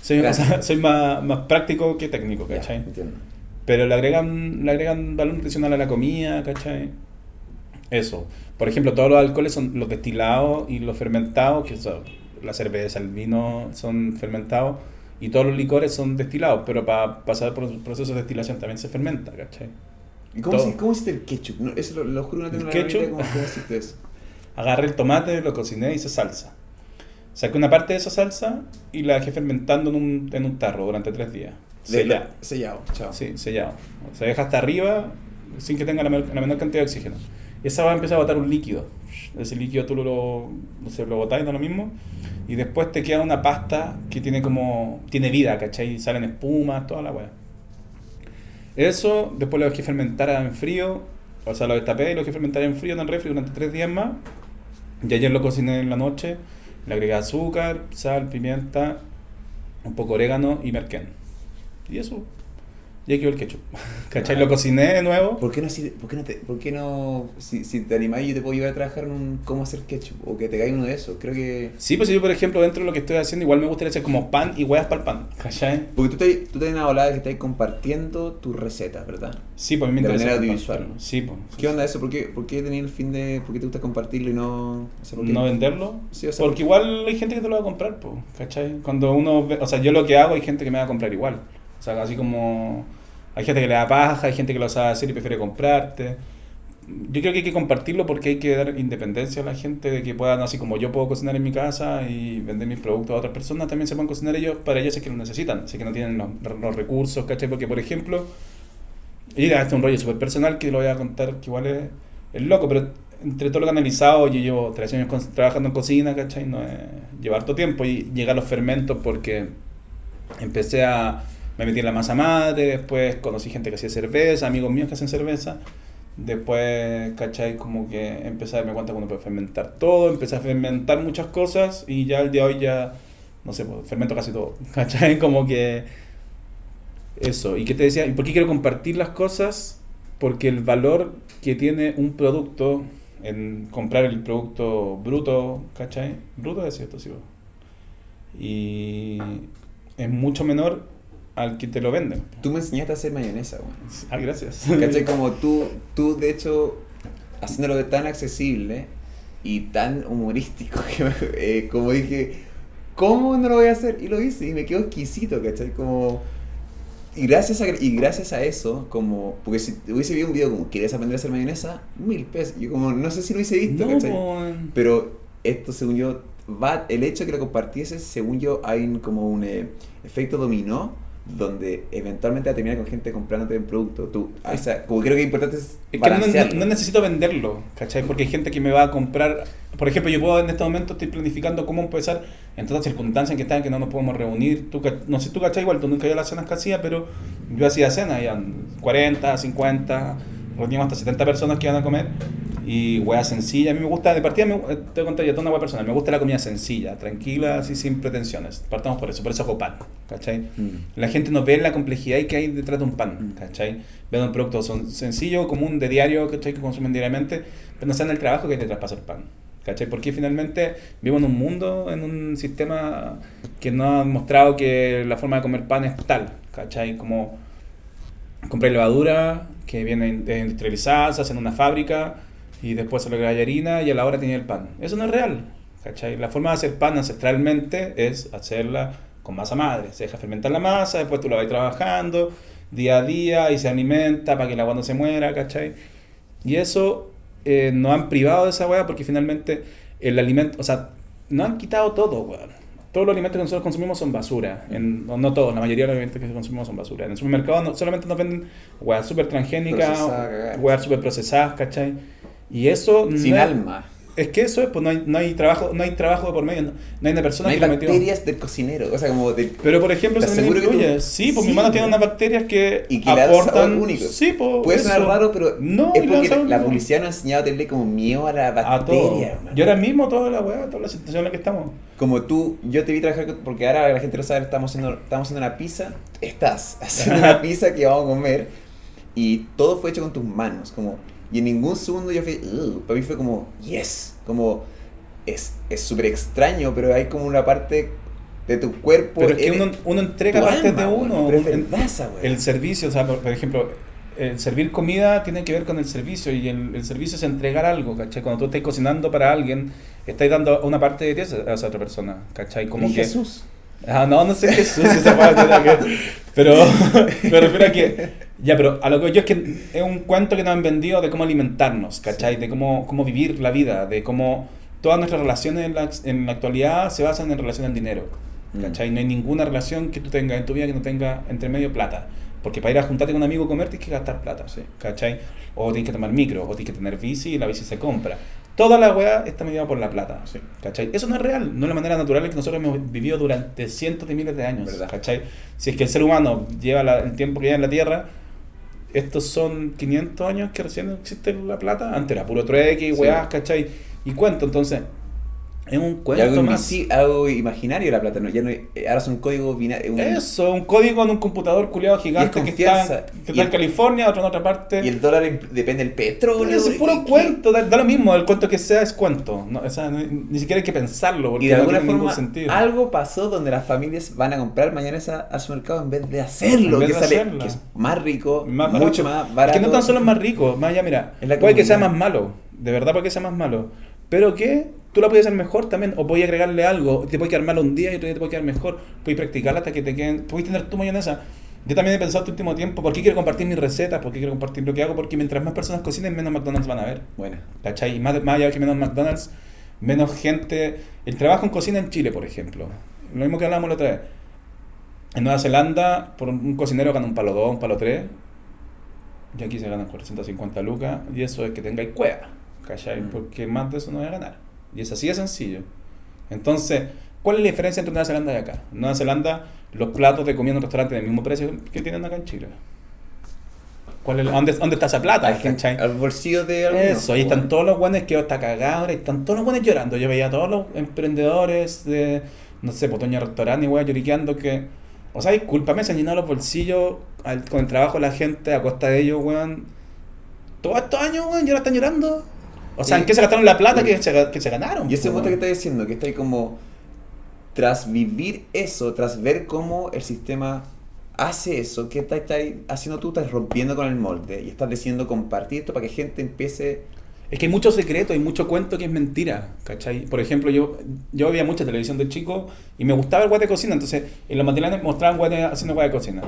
Soy, o grande. sea, soy más, más práctico que técnico, Ya, ¿cachai? entiendo. Pero le agregan, le agregan valor nutricional a la comida, ¿cachai? Eso. Por ejemplo, todos los alcoholes son los destilados y los fermentados, que son la cerveza, el vino son fermentados, y todos los licores son destilados, pero para pasar por un proceso de destilación también se fermenta, ¿cachai? ¿Y cómo, cómo hiciste el ketchup? No, eso lo, lo juro, no tengo ¿El la ketchup? ¿Cómo, cómo hiciste eso? Agarré el tomate, lo cociné y hice salsa. Saqué una parte de esa salsa y la dejé fermentando en un, en un tarro durante tres días. Sellado. Sellado, chao. Sí, sellado. Se deja hasta arriba sin que tenga la, menor- la menor cantidad de oxígeno. Y esa va a empezar a botar un líquido. Ese líquido tú lo, no sé, lo botáis, no lo mismo. Y después te queda una pasta que tiene como. tiene vida, ¿cachai? Salen espumas, toda la weá. Eso, después lo dejé fermentar en frío. O sea, lo destapé y lo dejé fermentar en frío en el refri durante tres días más. Y ayer lo cociné en la noche. Le agregué azúcar, sal, pimienta, un poco orégano y merquén. Y eso. Ya quedó el ketchup. ¿Cachai? Lo cociné de nuevo. ¿Por qué no, si, por qué no, te, por qué no si, si te animáis yo te puedo llevar a trabajar en un cómo hacer ketchup o que te caiga uno de esos? Creo que... Sí, pues yo, por ejemplo, dentro de lo que estoy haciendo, igual me gustaría hacer como pan y huevas para el pan. ¿Cachai? Porque tú te, tú te una volada que estás compartiendo tus recetas, ¿verdad? Sí, pues a mí me De manera audiovisual. Sí, pues. ¿Qué onda eso? ¿Por qué, por qué el fin de... ¿Por qué te gusta compartirlo y no... o sea, no venderlo. Sí, o sea, porque igual hay gente que te lo va a comprar, pues, ¿cachai? Cuando uno ve- o sea, yo lo que hago hay gente que me va a comprar igual. Sea, así como hay gente que le da paja, hay gente que lo sabe hacer y prefiere comprarte. Yo creo que hay que compartirlo porque hay que dar independencia a la gente de que puedan, así como yo puedo cocinar en mi casa y vender mis productos a otras personas, también se pueden cocinar ellos para ellos es que lo necesitan, si es que no tienen los, los recursos, ¿cachai? Porque, por ejemplo, y este es un rollo súper personal que lo voy a contar que igual es, es loco, pero entre todo lo que he analizado, yo llevo tres años con- trabajando en cocina, ¿cachai? No es llevar harto tiempo y llegar a los fermentos porque empecé a... Me metí en la masa madre, después conocí gente que hacía cerveza, amigos míos que hacen cerveza. Después, ¿cachai? Como que empecé a darme cuenta que uno puede fermentar todo, empecé a fermentar muchas cosas y ya el día de hoy ya, no sé, pues, fermento casi todo, ¿cachai? Como que eso. ¿Y qué te decía? ¿Y por qué quiero compartir las cosas? Porque el valor que tiene un producto en comprar el producto bruto, ¿cachai? Bruto es cierto, sí. Y es mucho menor al que te lo venden. Tú me enseñaste a hacer mayonesa, güey. Ah, gracias. ¿Cachai? Como tú, tú, de hecho, haciéndolo de tan accesible y tan humorístico, que eh, como dije, ¿cómo no lo voy a hacer? Y lo hice y me quedó exquisito, ¿cachai? Como... Y gracias, a, y gracias a eso, como... Porque si hubiese visto un video como, ¿quieres aprender a hacer mayonesa? Mil pesos. Yo como, no sé si lo hubiese visto, No, ¿cachai? po. Pero esto, según yo, va, el hecho de que lo compartieses, según yo, hay como un eh, efecto dominó donde eventualmente va a terminar con gente comprándote un producto. Tú, o sea, como creo que es importante es Es que no, necesito venderlo, ¿cachai? Porque hay gente que me va a comprar. Por ejemplo, yo puedo en este momento estoy planificando cómo empezar en todas las circunstancias en que están, que no nos podemos reunir. Tú, no sé, tú, ¿cachai? Igual tú nunca a las cenas que hacía, pero yo hacía cenas, ya 40, 50, reuníamos hasta 70 personas que iban a comer. Y weá sencilla, a mí me gusta, de partida, me, te voy a contar ya toda una weá personal, me gusta la comida sencilla, tranquila, así sin pretensiones. Partamos por eso, por eso hago pan, ¿cachai? Mm. La gente no ve la complejidad que hay detrás de un pan, Mm. ¿cachai? Ven un producto son- sencillo, común, de diario, ¿cachai? Que consumen diariamente, pero no saben el trabajo que hay detrás para hacer pan, ¿cachai? Porque finalmente vivo en un mundo, en un sistema que no ha mostrado que la forma de comer pan es tal, ¿cachai? Como comprar levadura que viene in- industrializada, se hace en una fábrica y después se logra la harina y a la hora tiene el pan. Eso no es real. ¿cachai? La forma de hacer pan ancestralmente es hacerla con masa madre. Se deja fermentar la masa, después tú la vas trabajando día a día y se alimenta para que el agua no se muera, ¿cachai? Y eso eh, nos han privado de esa weá porque finalmente el alimento, o sea, nos han quitado todo, weón. Todos los alimentos que nosotros consumimos son basura. En- no, no todos, la mayoría de los alimentos que consumimos son basura. En el supermercado no- solamente nos venden weas súper transgénicas, weas súper procesadas, ¿cachai? Y eso... Sin no alma. Es que eso es, pues no hay, no hay trabajo, no hay trabajo de por medio, no, no hay una persona No hay que metió. bacterias del cocinero. O sea, como de. Pero por ejemplo, ¿Te eso también aseguro que influye. Sí, pues Sí, mi mano tiene unas bacterias que, Y que aportan. único. Sí, pues. Puede sonar raro, pero No, es porque la, la publicidad nos ha enseñado a tenerle como miedo a la A bacteria. hermano. Y ahora mismo toda la weá, toda la situación en la que estamos. Como tú, yo te vi trabajar, porque ahora la gente lo sabe, estamos haciendo, estamos haciendo una pizza, estás haciendo una pizza que vamos a comer y todo fue hecho con tus manos, como, y en ningún segundo yo fui, "Ugh", para mí fue como, yes, como, es es súper extraño, pero hay como una parte de tu cuerpo. Pero es que uno, uno entrega partes alma, de uno. es weá. el servicio, o sea, por, por ejemplo, el servir comida tiene que ver con el servicio y el, el servicio es entregar algo, ¿cachai? Cuando tú estás cocinando para alguien, estás dando una parte de ti a esa, otra persona, ¿cachai? Como que... Jesús. Ah, no, no sé Jesús, esa parte que- Pero me refiero a que. Ya, pero a lo que yo es que es un cuento que nos han vendido de cómo alimentarnos, ¿cachai? De cómo, cómo vivir la vida, de cómo todas nuestras relaciones en la, en la actualidad se basan en relación al dinero, ¿cachai? No hay ninguna relación que tú tengas en tu vida que no tenga entre medio plata. Porque para ir a juntarte con un amigo a comer tienes que gastar plata, ¿cachai? O tienes que tomar micro, o tienes que tener bici y la bici se compra. Toda la weá está medida por la plata, ¿cachai? Eso no es real, no es la manera natural que nosotros hemos vivido durante cientos de miles de años, Verdad. ¿cachai? Si es que el ser humano lleva la- el tiempo que lleva en la Tierra, estos son 500 años que recién existe la plata, antes era puro trueque y Sí. weás, ¿cachai? Y cuento, entonces, es un cuento algo, más. algo imaginario la plata, ¿no? Ya no hay- eh, ahora son códigos binarios. Eso, un código en un computador culiado gigante que está, que está en California, otro en otra parte. Y el dólar depende del petróleo. es puro cuento, da, da lo mismo, el cuento que sea es cuento. No, o sea, ni, ni siquiera hay que pensarlo, porque Y de no alguna tiene ningún forma sentido. algo pasó donde las familias van a comprar mañana a, su mercado en vez de hacerlo, vez que, de sale, que es más rico, Más mucho más barato. Es que no tan solo es más rico, más allá, mira, Es puede que sea más malo, de verdad puede que sea más malo, pero que tú la puedes hacer mejor también, o puedes agregarle algo, te puede quedar malo un día y otro día te puede quedar mejor, puedes practicarla hasta que te queden, puedes tener tu mayonesa. Yo también he pensado este último tiempo, ¿por qué quiero compartir mis recetas? ¿Por qué quiero compartir lo que hago? Porque mientras más personas cocinen, menos McDonald's van a ver. Bueno, ¿Cachai? Y más, más allá que menos McDonald's, menos gente. El trabajo en cocina en Chile, por ejemplo. Lo mismo que hablábamos la otra vez. En Nueva Zelanda, por un, un cocinero gana un palo 2, un palo 3. Y aquí se ganan 450 lucas. Y eso es que tengáis cueva. ¿Cachai? Mm. Porque más de eso no voy a ganar. Y es así de sencillo. Entonces, ¿cuál es la diferencia entre Nueva Zelanda y acá? En Nueva Zelanda, los platos de comida en un restaurante del mismo precio que tienen acá en Chile. ¿Cuál es, dónde, ¿Dónde está esa plata? al, bolsillo de algunos. Eso, ahí están todos los buenos que está cagado, ahora están todos los buenos llorando. Yo veía a todos los emprendedores de, no sé, Potoña Restaurante y weá lloriqueando que, o sea, discúlpame, se han llenado los bolsillos al- con el trabajo de la gente a costa de ellos, weón. Todos estos años, weón, y ahora están llorando. O sea. ¿en qué se gastaron la plata que se, que se ganaron? Y ese punto que estás diciendo, que está ahí como tras vivir eso, tras ver cómo el sistema hace eso, ¿qué estás estás haciendo tú? Estás rompiendo con el molde y estás decidiendo compartir esto para que gente empiece... Es que hay mucho secreto, hay mucho cuento que es mentira, ¿cachai? Por ejemplo, yo, yo veía mucha televisión de chico y me gustaba el guate de cocina, entonces en los matinales mostraban guate haciendo guate de cocina.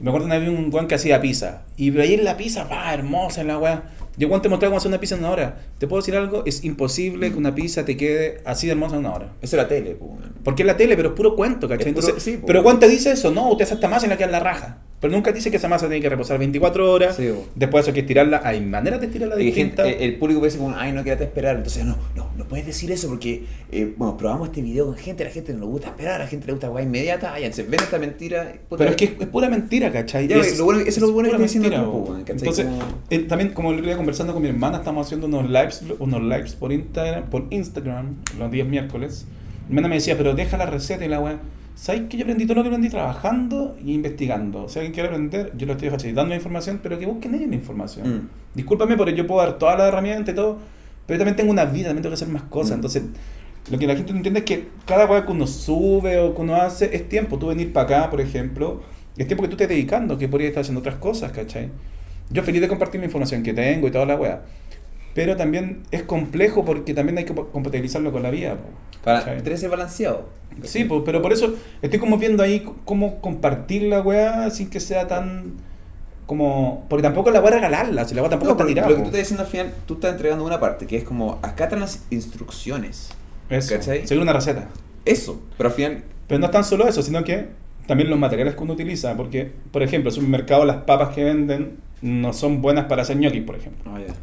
Y me acuerdo una vez un guan que hacía pizza, y veía la pizza, va, hermosa la weá. Yo cuando te mostraba cómo hacer una pizza en una hora, ¿te puedo decir algo? Es imposible que una pizza te quede así de hermosa en una hora. Eso era tele, pues. weón. Porque es la tele, pero es puro cuento, ¿cachai? Es puro- Entonces, sí, po. pero Juan te dice eso, no, usted hace esta masa y la queda en la raja. Pero nunca dice que esa masa tiene que reposar 24 horas. Sí. Después eso hay que estirarla. Hay maneras de estirarla Y gente- el, público puede decir como, ay, no quédate a esperar. Entonces, no, no, no puedes decir eso porque, eh, bueno, probamos este video con gente, la gente no le gusta esperar, a la gente le gusta guay inmediata. Ay, entonces ven esta mentira. puta, Pero es que es, es pura mentira, ¿cachai? Ya, Es- lo bueno- eso es lo bueno que estoy diciendo tú, ¿cachai? Entonces, Como- eh, también como el otro día conversando con mi hermana, estamos haciendo unos lives, unos lives por Instagram, por Instagram los días miércoles. Mi hermana me decía, pero deja la receta y la weá. ¿Sabes que yo aprendí todo lo que aprendí trabajando y investigando? Si alguien quiere aprender, yo lo estoy facilitando la información, pero que busquen ellos la información. Mm. Discúlpame, porque yo puedo dar todas las herramientas y todo, pero yo también tengo una vida, también tengo que hacer más cosas. Mm. Entonces, lo que la gente no entiende es que cada weá que uno sube o que uno hace es tiempo. Tú venir para acá, por ejemplo, es tiempo que tú estés dedicando, que podrías estar haciendo otras cosas, ¿cachai? Yo feliz de compartir la información que tengo y toda la weá. Pero también es complejo porque también hay que compatibilizarlo con la vida. Para, que ser balanceado. Sí, pues, pero por eso estoy como viendo ahí cómo compartir la weá sin que sea tan como... Porque tampoco la weá regalarla, si la weá tampoco No, está tirada. lo que tú estás diciendo al final, tú estás entregando una parte, que es como, acá están las instrucciones. Eso, ¿cachai? seguir una receta. Eso, pero al final, Pero no es tan solo eso, sino que también los materiales que uno utiliza. Porque, por ejemplo, en el supermercado las papas que venden no son buenas para hacer ñoquis, por ejemplo. Ah, ya.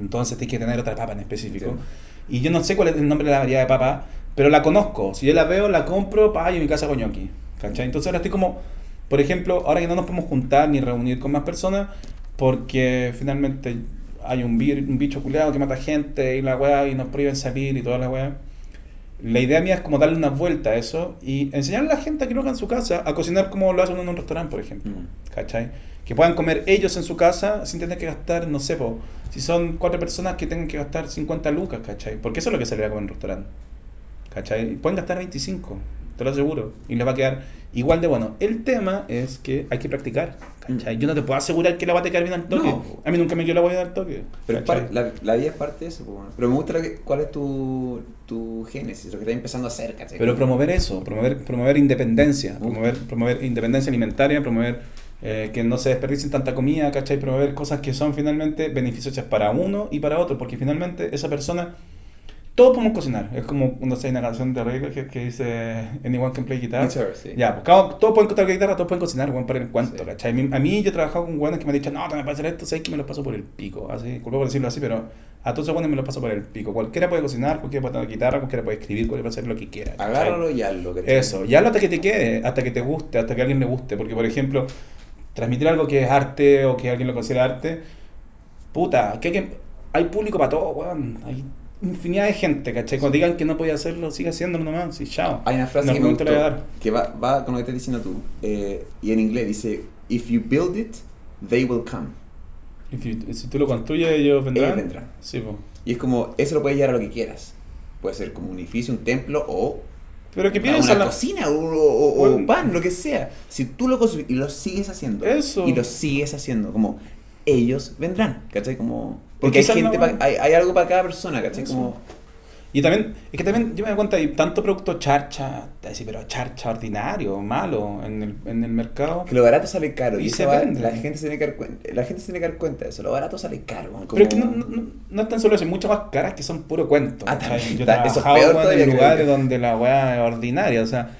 Entonces tienes que tener otra papa en específico. Entiendo. Y yo no sé cuál es el nombre de la variedad de papa, pero la conozco. Si yo la veo, la compro, pa, y en mi casa hago ñoqui. ¿Cachai? Entonces ahora estoy como, por ejemplo, ahora que no nos podemos juntar ni reunir con más personas, porque finalmente hay un, vir- un bicho culiado que mata gente y la weá y nos prohíben salir y toda la weá. La idea mía es como darle una vuelta a eso y enseñarle a la gente a que lo haga en su casa a cocinar como lo hacen en un restaurante, por ejemplo. Mm. ¿Cachai? Que puedan comer ellos en su casa sin tener que gastar, no sé, po, si son cuatro personas que tengan que gastar 50 lucas, ¿cachai? Porque eso es lo que se le da a comer en un restaurante. ¿Cachai? Pueden gastar 25, te lo aseguro. Y les va a quedar igual de bueno. El tema es que hay que practicar, ¿cachai? Yo no te puedo asegurar que la va a te quedar bien al toque. No. A mí nunca me quedó la voy a dar al toque. Pero la, la vida es parte de eso, bueno. pero me gusta que- cuál es tu, tu génesis, lo que estás empezando a hacer, ¿cachai? Pero promover eso, promover, promover independencia, promover, promover independencia alimentaria, promover eh, que no se desperdicien tanta comida, ¿cachai? Promover cosas que son finalmente beneficiosas para uno y para otro, porque finalmente esa persona, todos podemos cocinar. Es como se hay una canción de reggae que, que dice Anyone can play guitar. Guitar, sí. Ya, pues cada- todos pueden tocar guitarra, todos pueden cocinar, weón, para el cuento, Sí. ¿cachai? A mí, yo he trabajado con weones que me han dicho, no, te me hacer esto, sabes que me lo paso por el pico, así, disculpa por decirlo así, pero a todos esos weones me lo paso por el pico. Cualquiera puede cocinar, cualquiera puede tocar guitarra, cualquiera puede escribir, cualquiera puede hacer lo que quiera. ¿cachai? Agárralo y hazlo, ¿cachai? Eso, y hazlo hasta que te quede, hasta que te guste, hasta que a alguien le guste. Porque, por ejemplo, transmitir algo que es arte o que alguien lo considera arte, puta, que hay, que- hay público para todo, weón. Hay infinidad de gente, ¿cachai? Cuando digan que no podía hacerlo, sigue haciéndolo nomás, sí, chao. Hay una frase que me gustó, voy a dar. que va, va con lo que estás diciendo tú, eh, y en inglés dice, if you build it, they will come. If you- si tú lo construyes, ellos vendrán. Ellos vendrán. Sí, po. Y es como, eso lo puedes llevar a lo que quieras. Puede ser como un edificio, un templo o Pero que piensa una la... cocina o, o- o Bueno. pan, lo que sea. Si tú lo construyes y lo sigues haciendo, Eso. y lo sigues haciendo, como ellos vendrán, ¿cachai? Como, porque hay, gente pa- hay, hay algo para cada persona, ¿cachai? Eso. Como, Y también, es que también yo me doy cuenta, hay tanto producto charcha, te decir, pero charcha ordinario, malo en el, en el mercado. que lo barato sale caro. Y Y, se va- vende. la gente se tiene que dar cuenta, la gente se tiene que dar cuenta de eso. Lo barato sale caro. Como, Pero es que no, no, no- es tan solo eso, hay muchas más caras que son puro cuento. Ah, también, Yo ta- eso es peor en lugares que. donde la weá es ordinaria, o sea,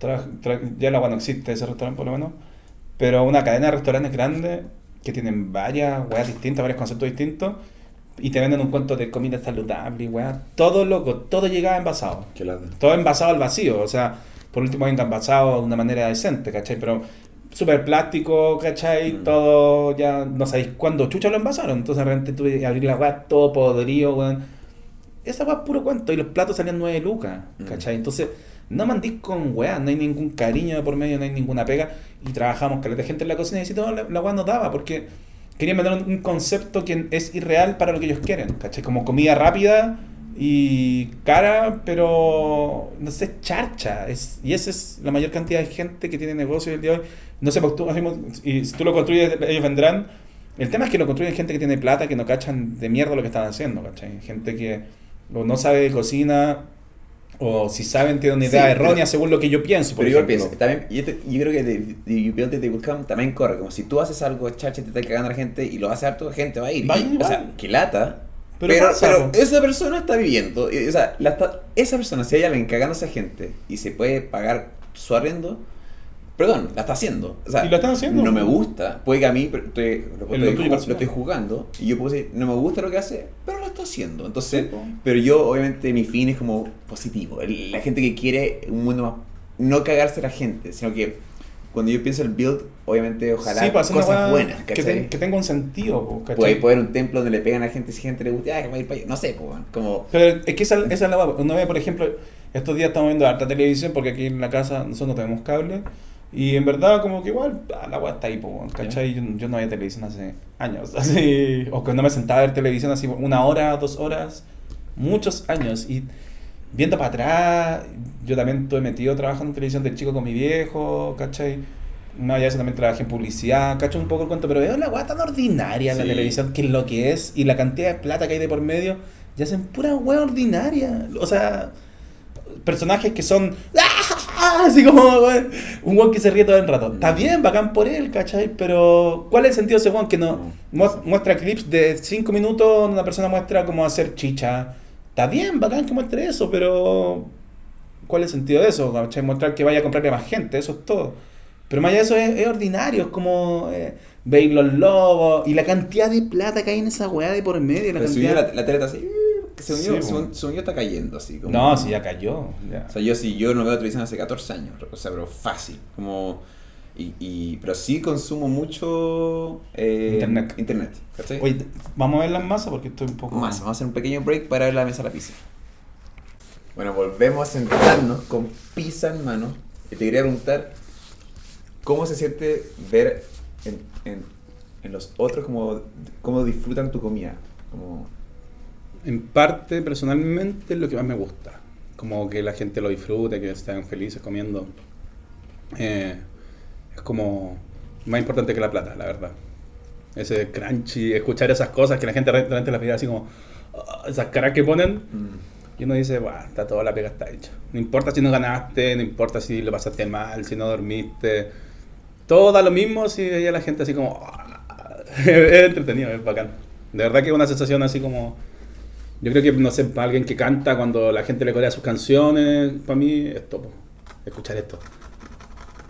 tra- tra- ya la weá no existe ese restaurante por lo menos, pero una cadena de restaurantes grandes que tienen varias weas distintas, varios conceptos distintos, y te venden un cuento de comida saludable weá, todo loco, todo llegaba envasado. Todo envasado al vacío, o sea, por último venga envasado de una manera decente, ¿cachai? Pero súper plástico, ¿cachai? Mm. Todo ya, no sabéis cuándo chucha lo envasaron, entonces de repente tuve que abrir la weá todo podrido, weón. Esa weá es puro cuento y los platos salían 9 lucas, Mm. ¿cachai? Entonces, no mandís con weá, no hay ningún cariño de por medio, no hay ninguna pega y trabajamos caleta de gente en la cocina y si todo la, la weá nos daba porque querían vender un, concepto que es irreal para lo que ellos quieren, ¿cachai? Como comida rápida y cara, pero no sé, charcha. Es, y esa es la mayor cantidad de gente que tiene negocio el día de hoy. No sé, pues tú, y si tú lo construyes, ellos vendrán. El tema es que lo construyen gente que tiene plata, que no cachan de mierda lo que están haciendo, ¿cachai? Gente que no sabe de cocina, o si saben, tiene una Sí, idea pero- errónea según lo que yo pienso. Por Pero ejemplo. pienso, también, yo, te- yo creo que de, de You Build It, They Will Come también corre. Como si tú haces algo, chacha, te está cagando a la gente y lo hace harto, gente va a ir. Va a Y, o sea, que lata. Pero Pero, esa persona está viviendo. y, O sea, la esa persona, si hay alguien cagando a esa gente y se puede pagar su arriendo, Perdón, la está haciendo. O sea, ¿Y lo están haciendo? No me gusta. Puede que a mí pero estoy, lo, estoy, lo estoy jugando y yo puedo decir, no me gusta lo que hace, pero lo estoy haciendo. Entonces, Sí, pero yo, obviamente, mi fin es como positivo. La gente que quiere un mundo más. No cagarse a la gente, sino que cuando yo pienso el build, obviamente, ojalá Sí, una cosas weá buenas, que, ten- que tenga un sentido, ¿cachai? Puede, haber un templo donde le pegan a gente si gente le gusta, ah, que va a ir para allá. No sé, pues, como. Pero es que esa, esa es la weá. Uno ve, por ejemplo, estos días estamos viendo harta televisión porque aquí en la casa nosotros no tenemos cable. Y en verdad, como que igual, ah, la weá está ahí, po, ¿cachai? Yo, yo no veía televisión hace años. Así, o que no me sentaba a ver televisión así una hora, dos horas, muchos años. Y viendo para atrás, yo también estuve metido trabajando en televisión del chico con mi viejo, ¿cachai? Allá de eso también trabajé en publicidad, cacho un poco el cuento, pero veo la weá tan ordinaria en la Sí. televisión, que es lo que es, y la cantidad de plata que hay de por medio, ya hacen pura weá ordinaria. O sea, personajes que son ¡ah! así como un weón que se ríe todo el rato. Está bien, bacán por él, ¿cachai? Pero ¿cuál es el sentido de ese weón que no mu- muestra clips de 5 minutos donde una persona muestra cómo hacer chicha? Está bien, bacán que muestre eso, pero ¿cuál es el sentido de eso? ¿cachai? Mostrar que vaya a comprarle a más gente, eso es todo. Pero más allá de eso es, es ordinario, es como eh, veis los lobos y la cantidad de plata que hay en esa weá de por medio. La Pero si yo cantidad... la, la tele está así, según, Sí, yo, po. según, según yo está cayendo así. Como, No, si ya cayó. ya. O sea, yo sí, yo no veo televisión hace 14 años, o sea, pero fácil. Como, y, y, pero sí consumo mucho eh, Internet. internet ¿cachai? Oye, vamos a ver las masas porque estoy un poco Más, vamos a hacer un pequeño break para ver la mesa de la pizza. Bueno, volvemos a sentarnos con pizza en mano. Y te quería preguntar, ¿cómo se siente ver en, en, en los otros cómo, cómo disfrutan tu comida? Como, En parte, personalmente, es lo que más me gusta. Como que la gente lo disfrute, que estén felices comiendo. Eh, es como más importante que la plata, la verdad. Ese crunchy, escuchar esas cosas que la gente realmente las veía así como... "Ah", esas caras que ponen. Y uno dice, "Buah, está toda la pega está hecha. No importa si no ganaste, no importa si lo pasaste mal, si no dormiste. Todo da lo mismo si veía la gente así como... "Ah". es entretenido, es bacán. De verdad que es una sensación así como... Yo creo que, no sé, para alguien que canta cuando la gente le corea sus canciones, para mí es topo. Escuchar esto,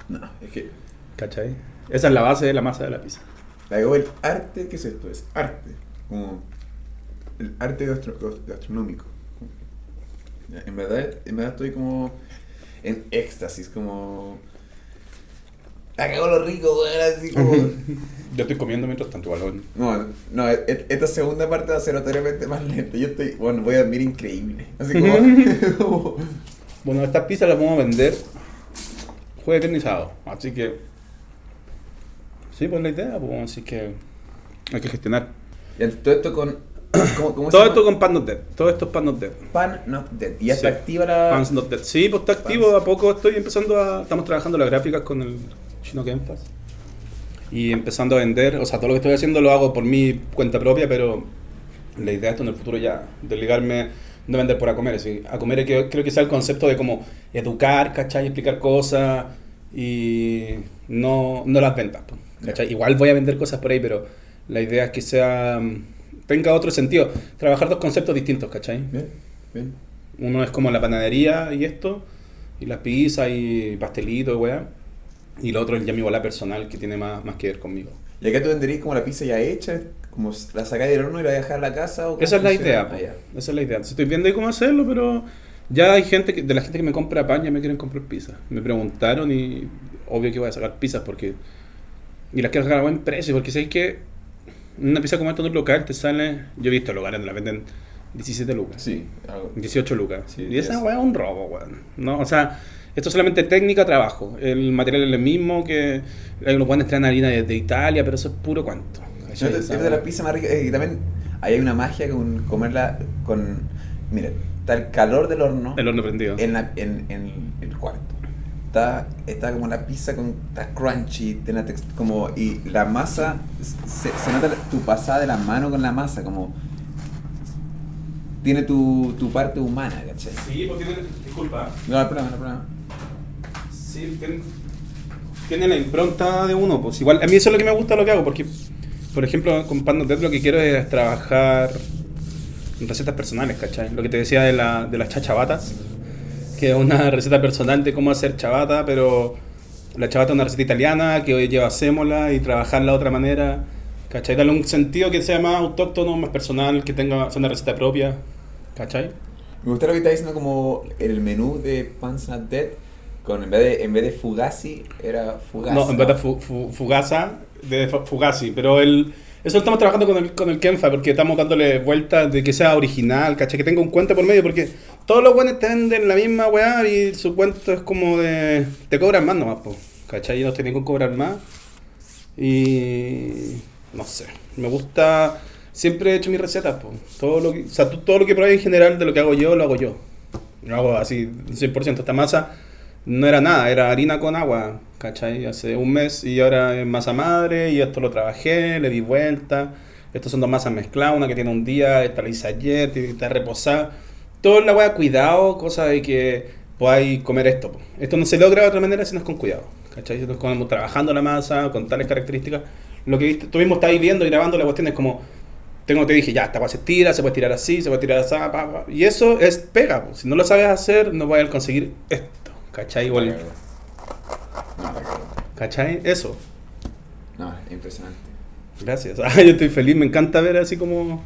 no, es que ¿cachai? Esa es la base de la masa de la pizza. La digo, el arte, ¿qué es esto? Es arte. Como el arte gastro- gastronómico. En verdad, en verdad estoy como en éxtasis, como... La cago lo rico, weón, así como... Yo estoy comiendo mientras tanto, igual. No, no, e- esta segunda parte va a ser notoriamente más lenta. Yo estoy, bueno, voy a dormir increíble. Así como... Bueno, estas pizzas las vamos a vender jueves, viernes sábado. Así que. Sí, pues la idea, pues, así que. Hay que gestionar. Y todo esto con... ¿cómo, cómo Todo esto con Pan Not Dead. Todo esto es Pan Not Dead. Pan Not Dead. Y ya está Sí. activa la... Pan Not Dead. Sí, pues está activo. A poco estoy empezando a. Estamos trabajando las gráficas con el chino Kenfas. Y empezando a vender. O sea, todo lo que estoy haciendo lo hago por mi cuenta propia, pero la idea es en el futuro ya. Delegarme. No vender por a comer. así. A comer creo, creo que sea el concepto de como educar, ¿cachai? Explicar cosas. Y no, no las ventas. pues, ¿cachai? Igual voy a vender cosas por ahí, pero la idea es que sea. Tenga otro sentido. Trabajar dos conceptos distintos, ¿cachai? Bien, bien. Uno es como la panadería y esto, y las pizzas y pastelitos, weá. Y lo otro es ya mi bola personal que tiene más, más que ver conmigo. ¿Y acá tú venderías como la pizza ya hecha? Como la sacáis del horno y la dejar en la casa? ¿o cómo Esa es la idea, Ah, esa es la idea. Estoy viendo ahí cómo hacerlo, pero ya hay gente, que, de la gente que me compra pan, ya me quieren comprar pizza. Me preguntaron y obvio que voy a sacar pizzas porque... Y las quiero sacar a buen precio, porque sabéis que una pizza como esta en un local te sale... Yo he visto lugares donde la venden 17 lucas. Sí, algo. 18 lucas. Sí, y esa weá es un robo, weón. ¿no? O sea, esto es solamente técnica, trabajo. El material es el mismo, que hay unos buenos traen harina desde Italia, pero eso es puro cuento. No, es la weá. pizza más rica. eh, y también ahí hay una magia con comerla con. Mira, está el calor del horno El horno prendido. en, la- en, en el cuarto. Está, está como la pizza con. Está crunchy, tiene como. Y la masa. Se, se nota tu pasada de la mano con la masa, como. Tiene tu, tu parte humana, ¿cachai? Sí, porque tiene. Disculpa. No, no hay problema, no hay problema. Sí, tiene, tiene la impronta de uno. Pues igual, a mí eso es lo que me gusta lo que hago, porque, por ejemplo, con Pan Dead lo que quiero es trabajar en recetas personales, ¿cachai? Lo que te decía de, la, de las chachabatas, que es una receta personal de cómo hacer chabata, pero la chabata es una receta italiana que hoy lleva sémola y trabajarla de otra manera. ¿Cachai? Darle un sentido que sea más autóctono, más personal, que tenga sea una receta propia. ¿Cachai? Me gusta lo que está diciendo como el menú de Not Dead. Con, en, vez de, en vez de Fugazi, era Fugazi. No, en vez de fu- fu- Fugasa, de fu- Fugazi. Pero el, eso lo estamos trabajando con el, con el Kenfa, porque estamos dándole vueltas de que sea original, ¿cachai? Que tenga un cuento por medio, porque todos los buenos te venden la misma weá y su cuento es como de. Te cobran más nomás, po, ¿cachai? Y no tienen que cobrar más. Y. No sé. Me gusta. Siempre he hecho mis recetas, po. Todo lo que, o sea, todo lo que probáis en general de lo que hago yo, lo hago yo. Lo hago así, 100%. Esta masa no era nada, era harina con agua, ¿cachai? Hace un mes y ahora es masa madre y esto lo trabajé, le di vuelta. Estos son dos masas mezcladas, una que tiene un día, esta la hice ayer, tiene que estar reposada. Todo la weá cuidado, cosa de que podáis comer esto. Esto no se logra de otra manera si no es con cuidado, ¿cachai? Si no es como trabajando la masa, con tales características. Lo que mismo estáis viendo y grabando la cuestión es como, tengo, te dije, ya, esta weá se tira, se puede tirar así, se puede tirar así, pa, y eso es pega. Si no lo sabes hacer, no vas a conseguir esto, ¿cachai? No, cago. ¿Cachai? Eso. No, impresionante. Gracias. Ah, yo estoy feliz, me encanta ver así como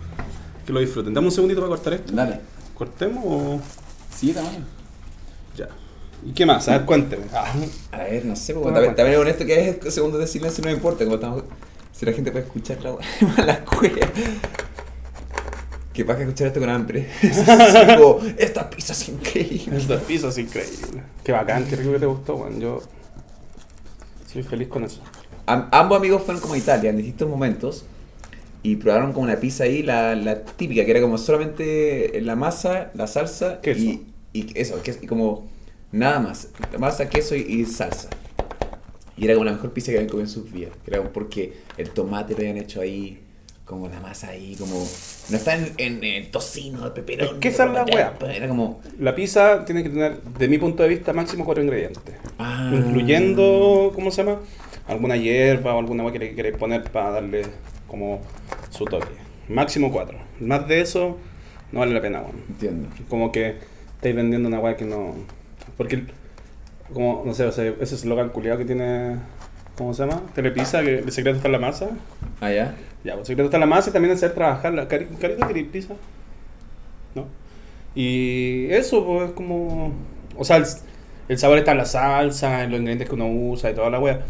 que lo disfruten. Dame un segundito para cortar esto. Dale. ¿Cortemos o...? Sí, también. Ya. ¿Y qué más? A ver, cuénteme. Ah, A ver, no sé, porque también, también honesto que es segundos de silencio no me importa, como estamos, si la gente puede escuchar la la cueva. Que pasa escuchar esto con hambre. Como, esta pizza es increíble. esta pizza es increíble. Qué bacán, qué rico que te gustó, weón. Yo soy feliz con eso. Am- ambos amigos fueron como a Italia en distintos momentos y probaron como una pizza ahí, la, la típica, que era como solamente la masa, la salsa Queso. y, y eso, que es como nada más. La masa, queso y, y salsa. Y era como la mejor pizza que habían comido en sus vidas. que Era porque el tomate lo habían hecho ahí, como la masa ahí, como. No está en, en, en tocino, de peperón. Es que esa es la wea. Era como. La pizza tiene que tener, de mi punto de vista, máximo cuatro ingredientes. Ah. Incluyendo, ¿cómo se llama? Alguna hierba o alguna cosa que le queréis poner para darle como su toque. Máximo cuatro. Más de eso, no vale la pena, weón. Entiendo. como que estáis vendiendo una weá que no. Porque, como, no sé, o sea, ese eslogan culiado que tiene. ¿Cómo se llama? Telepizza, que el secreto está en la masa. Ah, ya. Ya, pues el secreto está la masa y también en saber trabajarla. Cari- Carita pizza. ¿No? Y eso, pues es como. O sea, el, el sabor está en la salsa, en los ingredientes que uno usa y toda la weá.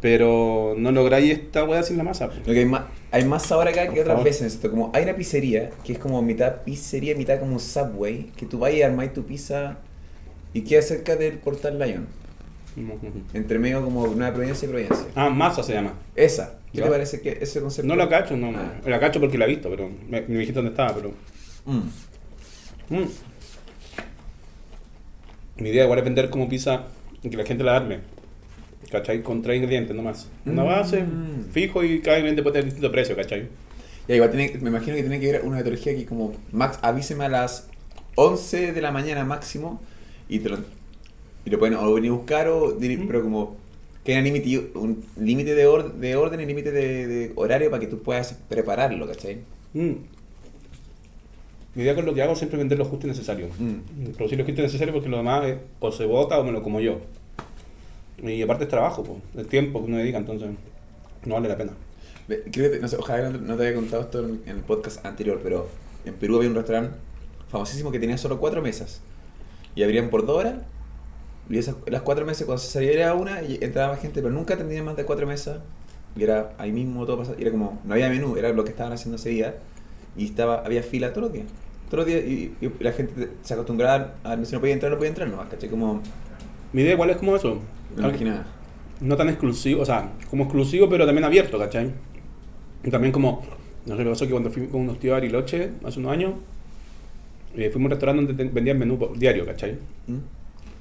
Pero no lográis esta weá sin la masa. pues. Que hay más, hay más sabor acá que Por otras favor. veces. Esto, como hay una pizzería que es como mitad pizzería, mitad como un subway, que tú vas y armáis tu pizza y queda cerca del portal Lion. Entre medio como Nueva Providencia y Providencia. Ah, masa se llama. Esa. ¿Qué te parece que ese concepto? No la cacho, no. Ah. La cacho porque la he visto, pero me, me dijiste dónde estaba, pero. Mm. Mm. Mi idea igual es vender como pizza y que la gente la arme. ¿Cachai? Con tres ingredientes nomás. Una Mm. base, fijo y cada ingrediente puede tener distinto precio, ¿cachai? Ya, igual tiene, me imagino que tiene que haber una metodología que como, Max, avíseme a las 11 de la mañana máximo y te lo, y lo pueden o venir a buscar o Mm. pero como que límite un límite de, or- de orden y límite de, de horario para que tú puedas prepararlo, ¿cachai? Mm. Mi idea con lo que hago es siempre vender lo justo y necesario. Mm. Producir lo justo y necesario porque lo demás es, o se bota o me lo como yo. Y aparte es trabajo, po, el tiempo que uno dedica, entonces no vale la pena. Que- no sé, ojalá no, no te había contado esto en, en el podcast anterior, pero en Perú había un restaurante famosísimo que tenía solo cuatro mesas. Y abrían por dos horas. Y esas, las cuatro mesas, cuando se saliera una, y entraba más gente, pero nunca atendían más de cuatro mesas. Y era ahí mismo todo pasado. Y era como, no había menú, era lo que estaban haciendo ese día. Y estaba, había fila todos los días. Todos los días. Y, y la gente se acostumbraba a, si no podía entrar, no podía entrar, no, ¿cachai? Como, Mi idea igual es como eso. imaginaba. no tan exclusivo, o sea, como exclusivo, pero también abierto, ¿cachai? Y también como, no sé, me pasó que cuando fui con unos tíos a Bariloche hace unos años, eh, fuimos a un restaurante donde vendían menú diario, ¿cachai? ¿Mm?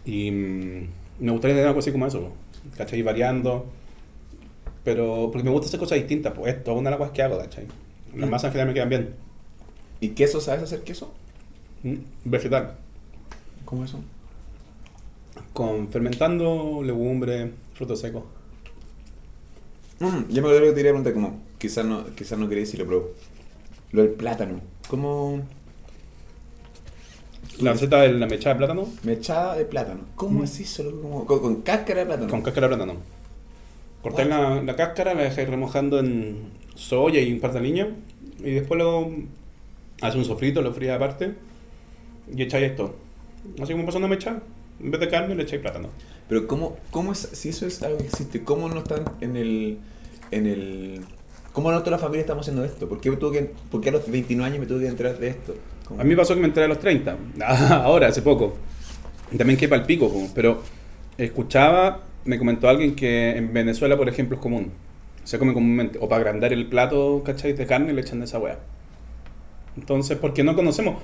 Y mm, me gustaría tener algo así como eso, ¿cachai? Variando, pero porque me gusta hacer cosas distintas, pues esto es una de las cosas que hago, ¿cachai? Las Mm. masas en general me quedan bien. ¿Y queso? ¿Sabes hacer queso? Mm, Vegetal, ¿Cómo eso? con fermentando, legumbre, frutos secos. Mm, ya me acuerdo que te quería preguntar, como, quizás no, quizás no quería decirlo, pero lo del plátano. ¿Cómo, La receta de la mechada de plátano Mechada de plátano. ¿Cómo Mm. es eso? Como- con, con cáscara de plátano. con cáscara de plátano. Cortáis la, la cáscara, la dejáis remojando en soya y un par de aliños. Y después lo haces un sofrito, lo frías aparte. Y echáis esto. Así como pasando mechada. En vez de carne le echáis plátano. Pero ¿cómo, cómo es, si eso es algo que existe, cómo no están en el, en el, cómo no toda la familia estamos haciendo esto? ¿Por qué, tuve que, por qué a los 29 años me tuve que entrar de esto? A mí me pasó que me entré a los 30. Ahora, hace poco. Y También que el pico, como, pero escuchaba, me comentó alguien que en Venezuela, por ejemplo, es común. Se come comúnmente. O para agrandar el plato, ¿cachai? De carne le echan de esa weá. Entonces, porque no conocemos.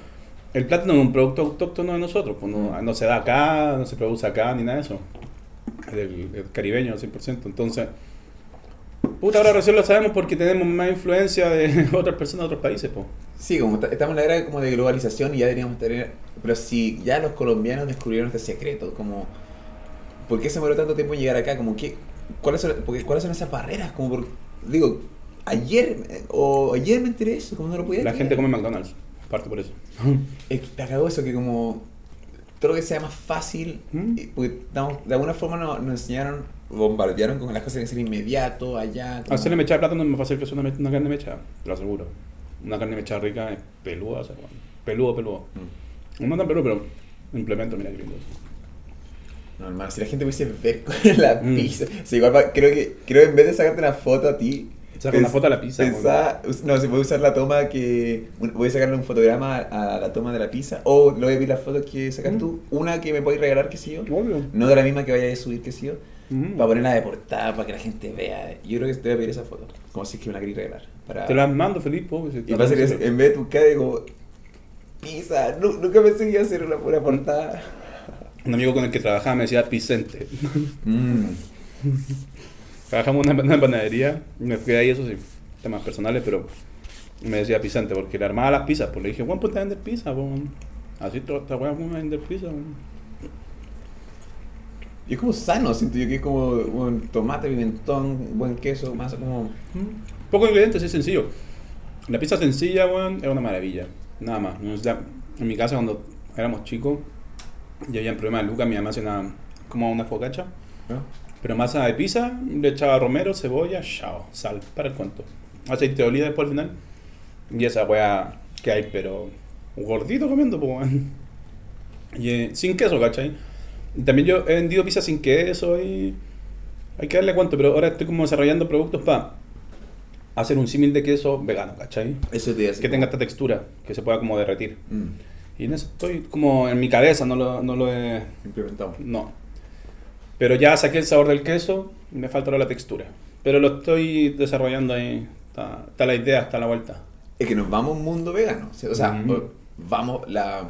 El plátano es un producto autóctono de nosotros. Pues no, no se da acá, no se produce acá, ni nada de eso. Es del, del caribeño, 100%. Entonces, puta, ahora recién lo sabemos porque tenemos más influencia de otras personas de otros países, pues. Sí, como ta- estamos en la era como de globalización y ya deberíamos tener, pero si ya los colombianos descubrieron este secreto, como, ¿por qué se demoró tanto tiempo en llegar acá? Como, ¿qué, cuáles, son, porque, ¿Cuáles son esas barreras? Como, por- digo, ayer, eh, o ayer me enteré eso, como no lo podía La creer. gente come McDonald's, parte por eso. Es que te acabó eso, que como todo lo que sea más fácil, ¿Mm? porque de alguna forma nos, nos enseñaron, bombardearon con las cosas que ser inmediato, allá. como- Hacerle mechada de plátano es más fácil que hacer una, una carne mechada, te lo aseguro. Una carne mechada rica es peluda, o sea, peludo, peludo. Mm. No tan peludo, pero implemento, mira qué lindo. No, hermano, si la gente pudiese ver con la Mm. pizza. O sea, igual creo que creo en vez de sacarte una foto a ti. Saca una foto a la pizza, pensá- no, si voy a usar la toma que. Voy a sacarle un fotograma a la toma de la pizza. O le voy a pedir las fotos que sacas Mm. tú. Una que me podéis regalar, que sé yo. Obvio. No de la misma que vayas a subir, que sé yo. Mm. Para ponerla de portada, para que la gente vea. Yo creo que te voy a pedir esa foto. Como si es que me la queréis regalar. Para... Te las mando feliz, pues. Y va a ser eso, en vez de tu cara, como. Pizza. Nu- nunca pensé que iba a ser una pura portada. Un amigo con el que trabajaba me decía Vicente. Mm. Trabajamos en una, panadería, me fui ahí, eso sí, temas personales, pero me decía Vicente porque le armaba las pizzas. Pues le dije, Juan, ponte a vender pizza, pues. Así toda esta weá, vamos a vender pizza, weón. Y es como sano, siento yo que es como un tomate, pimentón, buen queso, más como... Poco ingredientes, es sencillo. La pizza sencilla, weón, es una maravilla. Nada más. O sea, en mi casa, cuando éramos chicos, y había problemas de Lucas, mi mamá hacía una, como una focacha. ¿no? Pero masa de pizza, le echaba romero, cebolla, chao, sal, para el cuento. Aceite de oliva después al final. Y esa weá que hay, pero gordito comiendo, pues. Y eh, sin queso, ¿cachai? También yo he vendido pizza sin queso y hay que darle cuento, pero ahora estoy como desarrollando productos para hacer un símil de queso vegano, ¿cachai? Eso te hace Que tenga esta textura, que se pueda como derretir. Mm, Y en eso estoy como en mi cabeza, no lo, no lo he... implementado. No. Pero ya saqué el sabor del queso, me falta la textura. Pero lo estoy desarrollando ahí. Está, está la idea, está la vuelta. Es que nos vamos a un mundo vegano. O sea, vamos, la...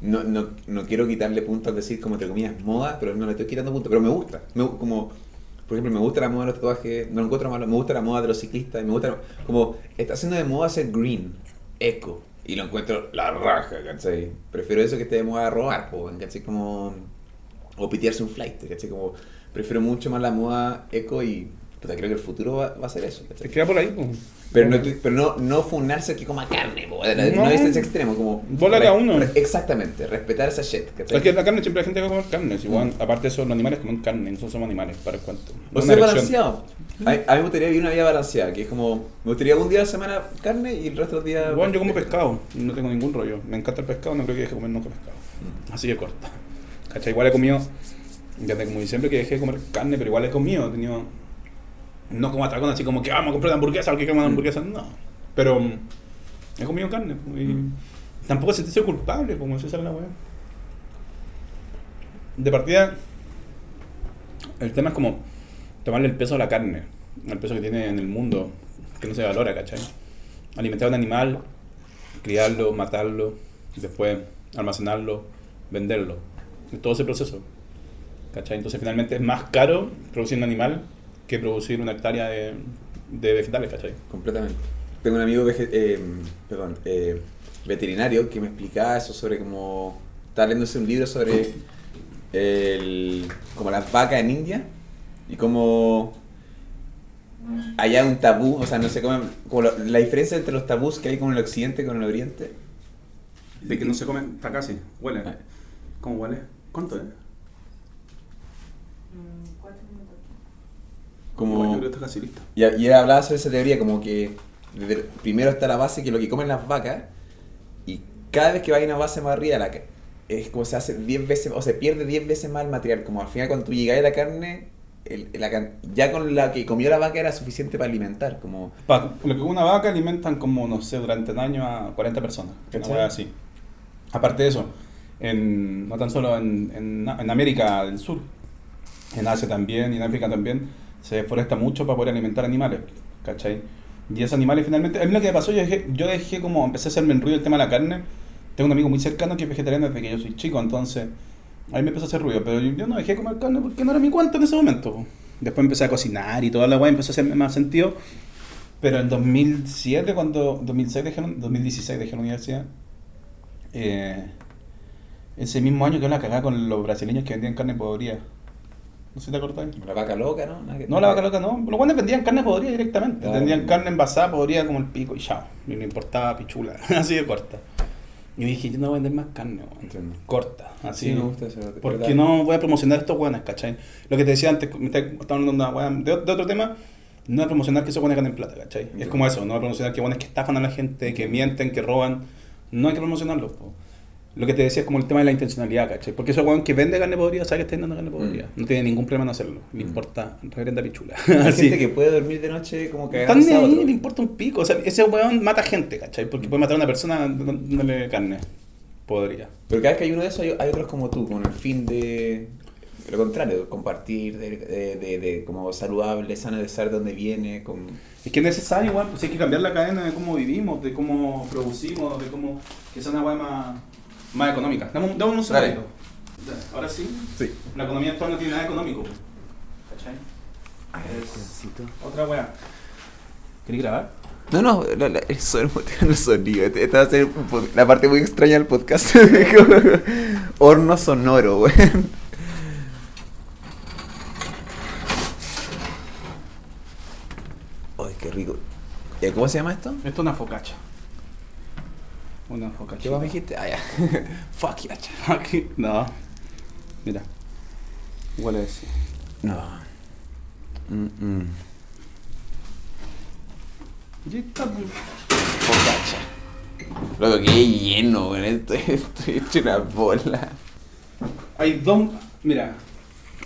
No, no, no quiero quitarle puntos al decir como entre comillas moda, pero no le estoy quitando puntos. Pero me gusta. Me como, por ejemplo, me gusta la moda de los tatuajes, no lo encuentro malo. Me gusta la moda de los ciclistas, me gusta... Como, está haciendo de moda ser green, eco. Y lo encuentro la raja, ¿cachai? Prefiero eso que esté de moda robar, ¿cachai? Como... O pitearse un flight, ¿cachai? Como, prefiero mucho más la moda eco y... Puta, creo que el futuro va, va a ser eso, ¿cachai? Se queda por ahí. pues. Pero no, pero no, no funarse que coma carne, po. no, No. es ese extremo, como... Bola cada uno. exactamente, respetar esa shit, ¿cachai? Es que la carne siempre hay gente que va a comer carne. si, weón, aparte de eso, los animales comen carne. Nosotros somos animales, para el cuento. O sea, balanceado. A, a mí me gustaría vivir una vida balanceada, que es como... Me gustaría un día a la semana carne y el resto del día... Bueno, yo como pescado, no tengo ningún rollo. Me encanta el pescado, no creo que deje de comer nunca pescado. Mm. Así de corta. ¿Cachai? Igual he comido, desde como diciembre que dejé de comer carne, pero igual he comido. He tenido, no como atracón, así como que vamos a comprar una hamburguesa, porque quiero una Mm. hamburguesa. No. Pero mm, he comido carne. Y Mm. tampoco se te hizo culpable, como se sale la weá. De partida, el tema es como tomarle el peso a la carne, el peso que tiene en el mundo, que no se valora, ¿cachai? Alimentar a un animal, criarlo, matarlo, después almacenarlo, venderlo. Y todo ese proceso. ¿Cachai? Entonces finalmente es más caro producir un animal que producir una hectárea de, de vegetales, ¿cachai? Completamente. Tengo un amigo vege- eh, perdón, eh, veterinario que me explicaba eso sobre cómo... Estaba leyéndose un libro sobre el, como las vacas en India y cómo allá hay un tabú, o sea, no sé cómo, como la, la diferencia entre los tabús que hay con el occidente y con el oriente. De que no se come, está casi, huele. Ah. ¿Cómo huele? ¿Cuánto es? Mm, cuatro minutos. Como... Yo creo que está casi listo. Y, y él hablaba sobre esa teoría como que desde- primero está la base que lo que comen las vacas y cada vez que va a una base más arriba la, es como se hace 10 veces o se pierde 10 veces más el material como al final cuando tú llegas a la carne el- la can- ya con la que comió la vaca era suficiente para alimentar como Pa- lo que una vaca alimentan como, no sé, durante un año a 40 personas. Una así. Aparte de eso, en, no tan solo en, en, en América del Sur, en Asia también y en África también, se deforesta mucho para poder alimentar animales. ¿Cachai? Y esos animales finalmente, a mí lo que me pasó, yo dejé, yo dejé como, empecé a hacerme el ruido el tema de la carne. Tengo un amigo muy cercano que es vegetariano desde que yo soy chico, entonces ahí me empezó a hacer ruido, pero yo, no dejé de comer carne porque no era mi cuenta en ese momento. Después empecé a cocinar y toda la weá empezó a hacerme más sentido. Pero en 2007, cuando 2006 dejé, la- 2016 dejé la universidad, eh, ese mismo año que la cagada con los brasileños que vendían carne podrida. No sé si te acordás. la vaca loca no Nada que- No, la vaca loca no. Los buenos vendían carne podrida directamente. Claro. Vendían carne envasada podrida como el pico y chao. Y no importaba pichula. así de corta. Y dije, yo no voy a vender más carne, weón. Entiendo. Corta. Así. Sí, me gusta eso, Porque ¿verdad? no voy a promocionar estos weones, ¿cachai? Lo que te decía antes, me estaba hablando de, una de, de otro tema. No es promocionar que esos weones ganen plata, ¿cachai? Es como eso, no es promocionar que weones que estafan a la gente, que mienten, que roban. No hay que promocionarlos, po. Lo que te decía es como el tema de la intencionalidad, ¿cachai? Porque ese weón que vende carne podrida sabe que está vendiendo carne podrida. Mm. No tiene ningún problema en hacerlo. Le Mm. importa reverenda pichula. hay gente que puede dormir de noche como que Están ni ahí, le importa un pico. O sea, ese weón mata gente, ¿cachai? Porque puede matar a una persona dándole carne. Podría. pero cada vez que hay uno de esos hay, hay otros como tú con el fin de lo contrario compartir de, de, de- de como saludable sano de saber dónde viene con Es que es necesario, igual, pues hay que cambiar la cadena de cómo vivimos, de cómo producimos, de cómo. que sea una weá más, más económica. Dame, un- dame un segundo. Ahora sí, sí la economía actual no tiene nada económico. ¿Cachai? Otra weá. ¿Queréis grabar? No, no, la, la, el sonido, el sonido. Este- Esta va a ser un pod- la parte muy extraña del podcast. Horno sonoro, güey. Ay, qué rico. ¿Y ¿Cómo se llama esto? Esto es una focacha. Una focacha. ¿Qué más me dijiste? Ah, ya. Fuck ya. Aquí, no. Mira. Huele así. No. Mm -mm. Y está, pues. Focacha. Loco, qué lleno, güey. Estoy, estoy hecho una bola. Hay dos. Mira,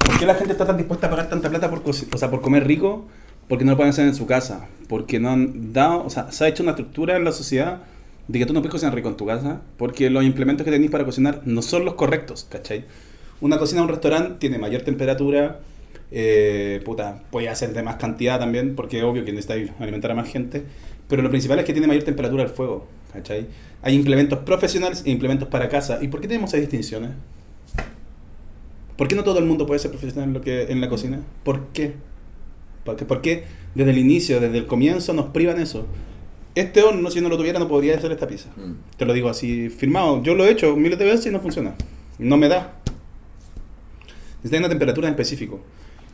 ¿por qué la gente está tan dispuesta a pagar tanta plata por, o sea, por comer rico? Porque no lo pueden hacer en su casa. Porque no han dado. O sea, se ha hecho una estructura en la sociedad de que tú no puedes cocinar rico en tu casa. Porque los implementos que tenéis para cocinar no son los correctos, ¿cachai? Una cocina de un restaurante tiene mayor temperatura. Eh, puta, puede hacer de más cantidad también, porque es obvio que necesitáis alimentar a más gente. Pero lo principal es que tiene mayor temperatura el fuego, ¿cachai? Hay implementos profesionales e implementos para casa. ¿Y por qué tenemos esas distinciones? ¿Por qué no todo el mundo puede ser profesional en, lo que, en la cocina? ¿Por qué? ¿Por qué desde el inicio, desde el comienzo nos privan eso? Este horno, si no lo tuviera, no podría hacer esta pizza. Mm. Te lo digo así, firmado. Yo lo he hecho miles de veces y no funciona. No me da. Necesita una temperatura en específico.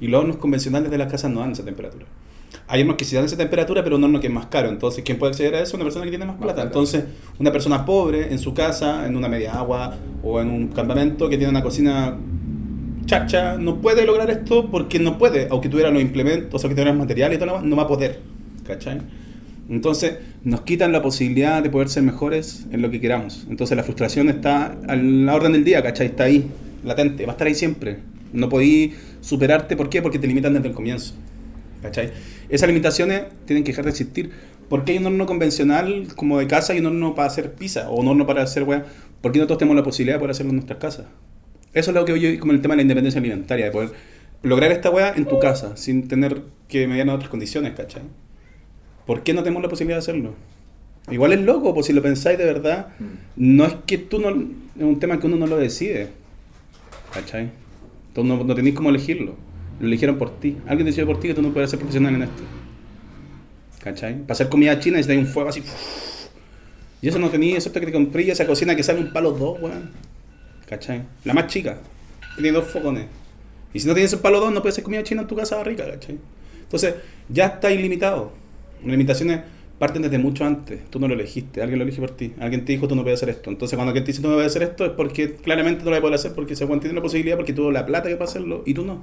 Y los hornos convencionales de las casas no dan esa temperatura. Hay hornos que sí dan esa temperatura, pero un horno que es más caro. Entonces, ¿quién puede acceder a eso? Una persona que tiene más Más plata. plata. Entonces, una persona pobre en su casa, en una media agua o en un campamento que tiene una cocina chacha, no puede lograr esto porque no puede. Aunque tuviera los implementos, o sea, que tuviera los materiales y todo lo demás, no va a poder. ¿Cachai? Entonces, nos quitan la posibilidad de poder ser mejores en lo que queramos. Entonces, la frustración está a la orden del día, ¿cachai? Está ahí, latente, va a estar ahí siempre. No podí superarte, ¿por qué? Porque te limitan desde el comienzo. ¿Cachai? Esas limitaciones tienen que dejar de existir. ¿Por qué hay un horno convencional como de casa y un horno para hacer pizza? O un horno para hacer weá. ¿Por qué nosotros tenemos la posibilidad de poder hacerlo en nuestras casas? Eso es lo que yo como el tema de la independencia alimentaria, de poder lograr esta weá en tu casa, sin tener que mediar en otras condiciones, ¿cachai? ¿Por qué no tenemos la posibilidad de hacerlo? Igual es loco, pues si lo pensáis de verdad, Mm. no es que tú no. Es un tema que uno no lo decide. ¿Cachai? Tú no, no tenéis cómo elegirlo. Lo eligieron por ti. Alguien decidió por ti que tú no puedes ser profesional en esto. ¿Cachai? Para hacer comida china necesitas un fuego así. Y eso no tenía, eso que te compré esa cocina que sale un palo dos, weón. ¿Cachai? La más chica. Tiene dos fogones. Y si no tienes un palo dos, no puedes hacer comida china en tu casa rica, ¿cachai? Entonces, ya está ilimitado. Limitaciones parten desde mucho antes. Tú no lo elegiste, alguien lo eligió por ti. Alguien te dijo tú no puedes hacer esto. Entonces cuando alguien te dice tú no puedes hacer esto es porque claramente no lo puedes hacer porque ese weón tiene la posibilidad porque tuvo la plata que para hacerlo y tú no.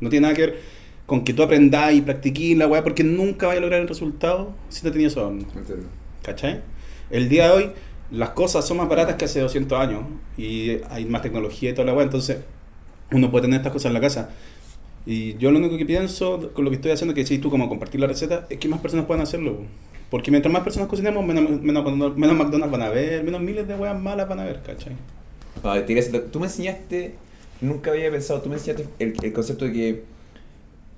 No tiene nada que ver con que tú aprendas y practiques la weá porque nunca vas a lograr el resultado si no tenías eso. Entiendo. ¿Cachai? El día de hoy las cosas son más baratas que hace 200 años y hay más tecnología y toda la weá, entonces uno puede tener estas cosas en la casa. Y yo lo único que pienso con lo que estoy haciendo, que si tú como compartir la receta, es que más personas puedan hacerlo. po. Porque mientras más personas cocinemos, menos, menos, menos McDonald's van a ver, menos miles de weas malas van a ver, ¿cachai? No, te hacer- tú me enseñaste, nunca había pensado, tú me enseñaste el, el concepto de que,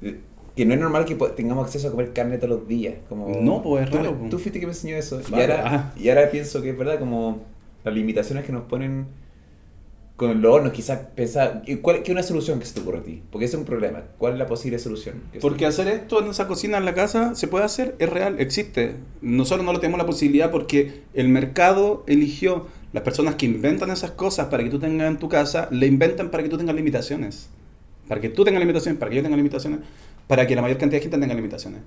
de- que no es normal que tengamos acceso a comer carne todos los días. Como, No, pues, es tú, raro, pues. Tú fuiste que me enseñó eso. Y, Vale, ahora, ajá. y ahora pienso que es verdad, como las limitaciones que nos ponen con los hornos, quizás pensar, ¿y ¿cuál, ¿qué es una solución que se te ocurre a ti? Porque ese es un problema. ¿Cuál es la posible solución? Porque hacer esto en esa cocina en la casa se puede hacer, es real, existe. Nosotros no lo tenemos la posibilidad porque el mercado eligió las personas que inventan esas cosas para que tú tengas en tu casa, le inventan para que tú tengas limitaciones. Para que tú tengas limitaciones, para que yo tenga limitaciones, para que la mayor cantidad de gente tenga limitaciones.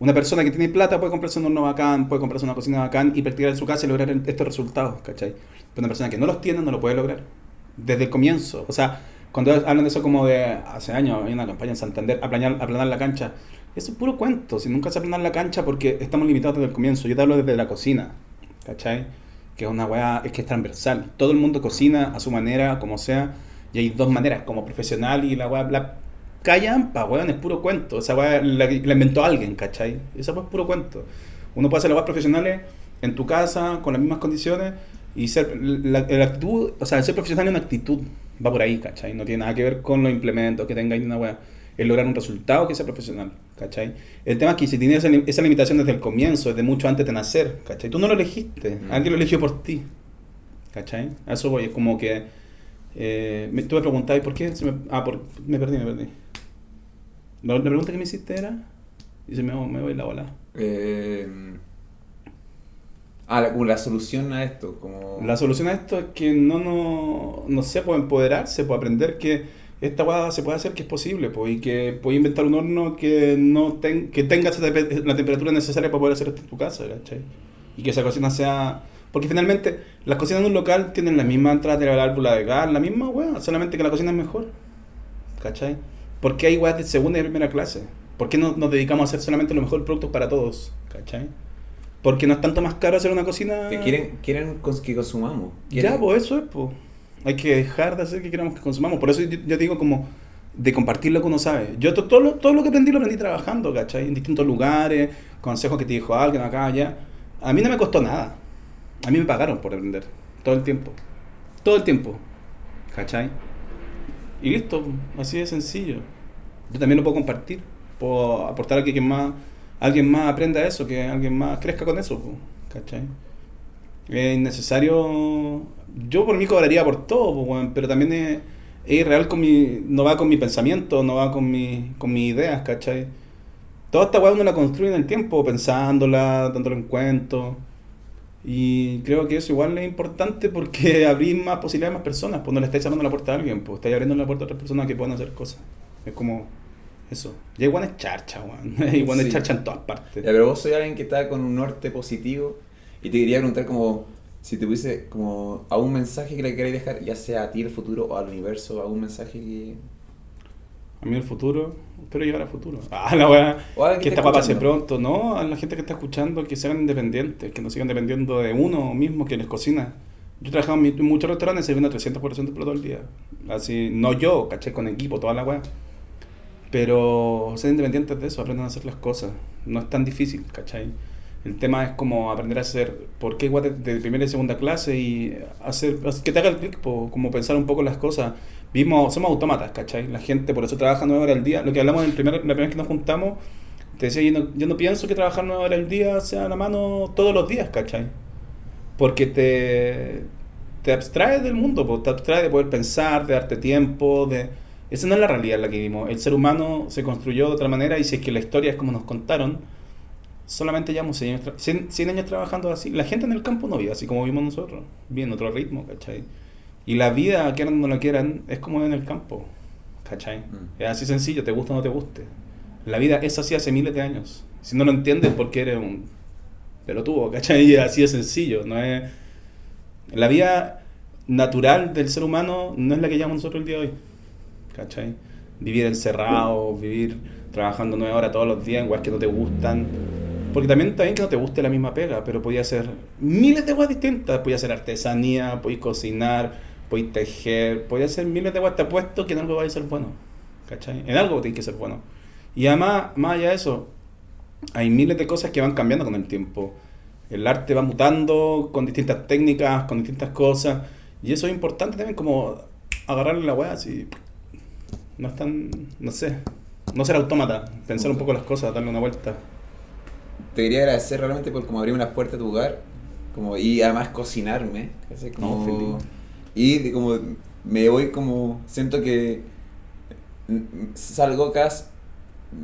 Una persona que tiene plata puede comprarse un horno bacán, puede comprarse una cocina bacán y practicar en su casa y lograr estos resultados, ¿cachai? Pero una persona que no los tiene no lo puede lograr. Desde el comienzo. O sea, cuando hablan de eso como de hace años, hay una campaña en Santander, aplanar, la cancha. Eso es puro cuento. Si nunca se aplanar la cancha porque estamos limitados desde el comienzo. Yo te hablo desde la cocina, ¿cachai? Que es una weá, es que es transversal. Todo el mundo cocina a su manera, como sea. Y hay dos maneras, como profesional y la weá, la callampa, weón, es puro cuento. Esa weá la, la inventó alguien, ¿cachai? Esa weá es puro cuento. Uno puede hacer las weas profesionales en tu casa, con las mismas condiciones, y ser, la, la actitud, o sea, ser profesional es una actitud, va por ahí, ¿cachai? No tiene nada que ver con los implementos que tengáis una weá. Es lograr un resultado que sea profesional, ¿cachai? El tema es que si tienes esa, esa limitación desde el comienzo, desde mucho antes de nacer, ¿cachai? Tú no lo elegiste, Mm. alguien lo eligió por ti, ¿cachai? A eso voy, es como que... Eh, me, tú me preguntabas, ¿por qué? Se me, ah, por, me perdí, me perdí. La, la pregunta que me hiciste era... Y se me, me voy la bola. Eh, ah, la, como la solución a esto. Como... La solución a esto es que no, no, no sé, puede empoderarse, puede aprender que esta guada se puede hacer, que es posible, pues, y que puede inventar un horno que no ten- que tenga la temperatura necesaria para poder hacer esto en tu casa, ¿cachai? Y que esa cocina sea... Porque finalmente las cocinas de un local tienen la misma entrada de la válvula de gas, la misma weá, solamente que la cocina es mejor, ¿cachai? ¿Por qué hay weas de segunda y primera clase? ¿Por qué no nos dedicamos a hacer solamente los mejores productos para todos, ¿cachai? Porque no es tanto más caro hacer una cocina... Que quieren, quieren que consumamos. Ya, pues eso es, pues. Hay que dejar de hacer que queramos que consumamos. Por eso yo, yo digo como de compartir lo que uno sabe. Yo to- todo, lo, todo lo que aprendí lo aprendí trabajando, ¿cachai? En distintos lugares, consejos que te dijo alguien acá, allá. A mí no me costó nada. A mí me pagaron por aprender. Todo el tiempo. Todo el tiempo. ¿Cachai? Y listo, así de sencillo. Yo también lo puedo compartir. Puedo aportar a que quien más, alguien más aprenda eso, que alguien más crezca con eso, ¿cachai? Es innecesario. Yo por mí cobraría por todo, pero también es, irreal con mi. No va con mi pensamiento, no va con, mi, con mis ideas, ¿cachai? Toda esta weá uno la construye en el tiempo, pensándola, dándole en cuento. Y creo que eso igual es importante porque abrir más posibilidades a más personas. Pues no le estáis cerrando la puerta a alguien, pues estáis abriendo la puerta a otras personas que puedan hacer cosas. Es como eso. Y igual es charcha, weón. Igual es Sí. charcha en todas partes. Ya, pero vos soy alguien que está con un norte positivo y te quería preguntar como si te hubiese como a un mensaje que le queréis dejar, ya sea a ti el futuro o al universo, a un mensaje que... A mí el futuro, espero llegar al futuro. Ah, la weá. Que que esta pase escuchando. pronto, ¿no? A la gente que está escuchando, que sean independientes, que no sigan dependiendo de uno mismo que les cocina. Yo he trabajado en, muchos restaurantes sirviendo 300 por ciento todo el día. Así, no yo, caché, con equipo, toda la weá. Pero sean independientes de eso, aprendan a hacer las cosas. No es tan difícil, ¿cachai? El tema es como aprender a hacer, ¿por qué igual de, de primera y segunda clase? Y hacer, que te haga el clic, como pensar un poco las cosas. Vimos, somos autómatas, ¿cachai? La gente por eso trabaja nueve horas al día. Lo que hablamos en el primer, la primera vez que nos juntamos, te decía, yo no, yo no pienso que trabajar nueve horas al día sea a la mano todos los días, ¿cachai? Porque te, te abstrae del mundo, po, te abstrae de poder pensar, de darte tiempo, de... Esa no es la realidad en la que vivimos. El ser humano se construyó de otra manera y si es que la historia es como nos contaron, solamente llevamos 100 años, tra- 100 100 años trabajando así. La gente en el campo no vive así como vivimos nosotros, vive en otro ritmo, ¿cachai? Y la vida, quieran o no la quieran, es como en el campo, ¿cachai? Mm. Es así sencillo, te gusta o no te guste. La vida es así hace miles de años. Si no lo entiendes porque eres un pelotudo, ¿cachai? Y así de sencillo, no es... La vida natural del ser humano no es la que llevamos nosotros el día de hoy, ¿cachai? Vivir encerrado, vivir trabajando nueve horas todos los días en weas que no te gustan. Porque también, también que no te guste la misma pega, pero podía ser miles de weas distintas. Podía ser artesanía, podía cocinar, podía tejer, podía ser miles de weas. Te apuesto que en algo va a ser bueno, ¿cachai? En algo tiene que ser bueno. Y además, más allá de eso, hay miles de cosas que van cambiando con el tiempo. El arte va mutando con distintas técnicas, con distintas cosas. Y eso es importante también, como agarrarle la weá así. No es tan. No sé. No ser autómata. Pensar un poco las cosas, darle una vuelta. Te quería agradecer realmente por como abrirme las puertas de tu hogar. Como, y además cocinarme. Como, No, y de como me voy como. Siento que salgo casi.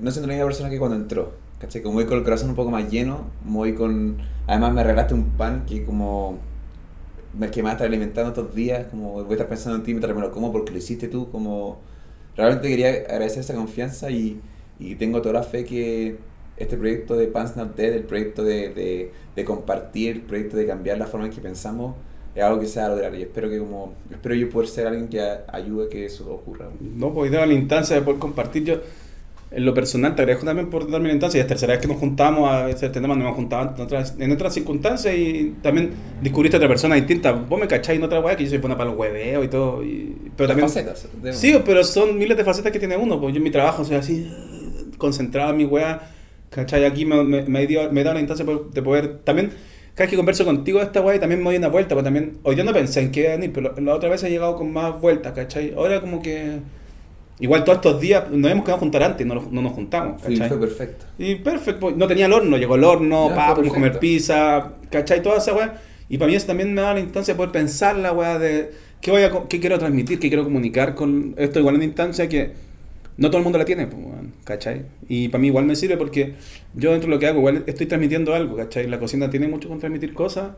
No siento la misma persona que cuando entró. ¿cachai? Como voy con el corazón un poco más lleno. Voy con. Además me regalaste un pan que como. me- Que me va a estar alimentando estos días. Como voy a estar pensando en ti mientras me lo como porque lo hiciste tú. Como. Realmente quería agradecer esa confianza y, y tengo toda la fe que este proyecto de Pants Not Dead, el proyecto de, de, de compartir, el proyecto de cambiar la forma en que pensamos, es algo que se va a lograr. Y espero que como espero yo poder ser alguien que ayude a que eso ocurra. No, pues dar la instancia de poder compartir. Yo, en lo personal, te agradezco también por darme la instancia. Y es tercera vez que nos juntamos a este tema, nos hemos juntado en otras, en otras circunstancias y también descubriste a otra persona distinta. Vos me cacháis en otra weá que yo soy buena para el hueveo y todo. Y, pero también. facetas. de- Sí, pero son miles de facetas que tiene uno. Pues yo en mi trabajo soy así, concentrado en mi weá. ¿Cachai? Aquí me, me, me, dio, me da la instancia de de poder. También, cada vez que converso contigo de esta weá, y también me doy una vuelta. Pues también, hoy día no pensé en qué iba a venir, pero la otra vez he llegado con más vueltas, ¿cachai? Ahora como que. Igual todos estos días nos hemos quedado a juntar antes, no, nos- no nos juntamos, Sí, fue perfecto. Y perfecto, pues, no tenía el horno, llegó el horno, pa, comer pizza, ¿cachai? Toda esa weá. Y para mí eso también me da la instancia de poder pensar la weá de qué, voy a, qué quiero transmitir, qué quiero comunicar con esto. Igual es una instancia que no todo el mundo la tiene, pues, ¿cachai? Y para mí igual me sirve porque yo dentro de lo que hago igual estoy transmitiendo algo, ¿cachai? La cocina tiene mucho con transmitir cosas.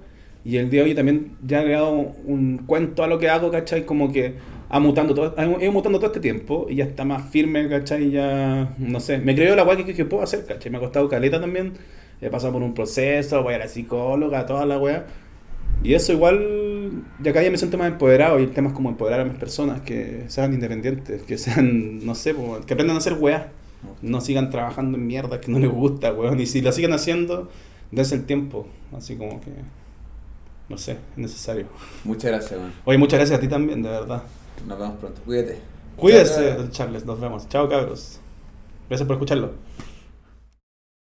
Y el día de hoy también ya he dado un cuento a lo que hago, ¿cachai? Como que ha mutando todo, ha ido mutando todo este tiempo y ya está más firme, ¿cachai? Ya, no sé, me creo la weá que, que puedo hacer, ¿cachai? Me ha costado caleta también, he pasado por un proceso, voy a la psicóloga, toda la weá. Y eso igual, ya cada día me siento más empoderado y el tema es como empoderar a mis personas, que sean independientes, que sean, no sé, que aprendan a hacer weá. No sigan trabajando en mierda que no les gusta, weón. Y si lo siguen haciendo, dense el tiempo. Así como que, no sé, es necesario. Muchas gracias, man. Oye, muchas gracias a ti también, de verdad. Nos vemos pronto. Cuídate. Cuídese, Charles. Nos vemos. Chao, cabros. Gracias por escucharlo.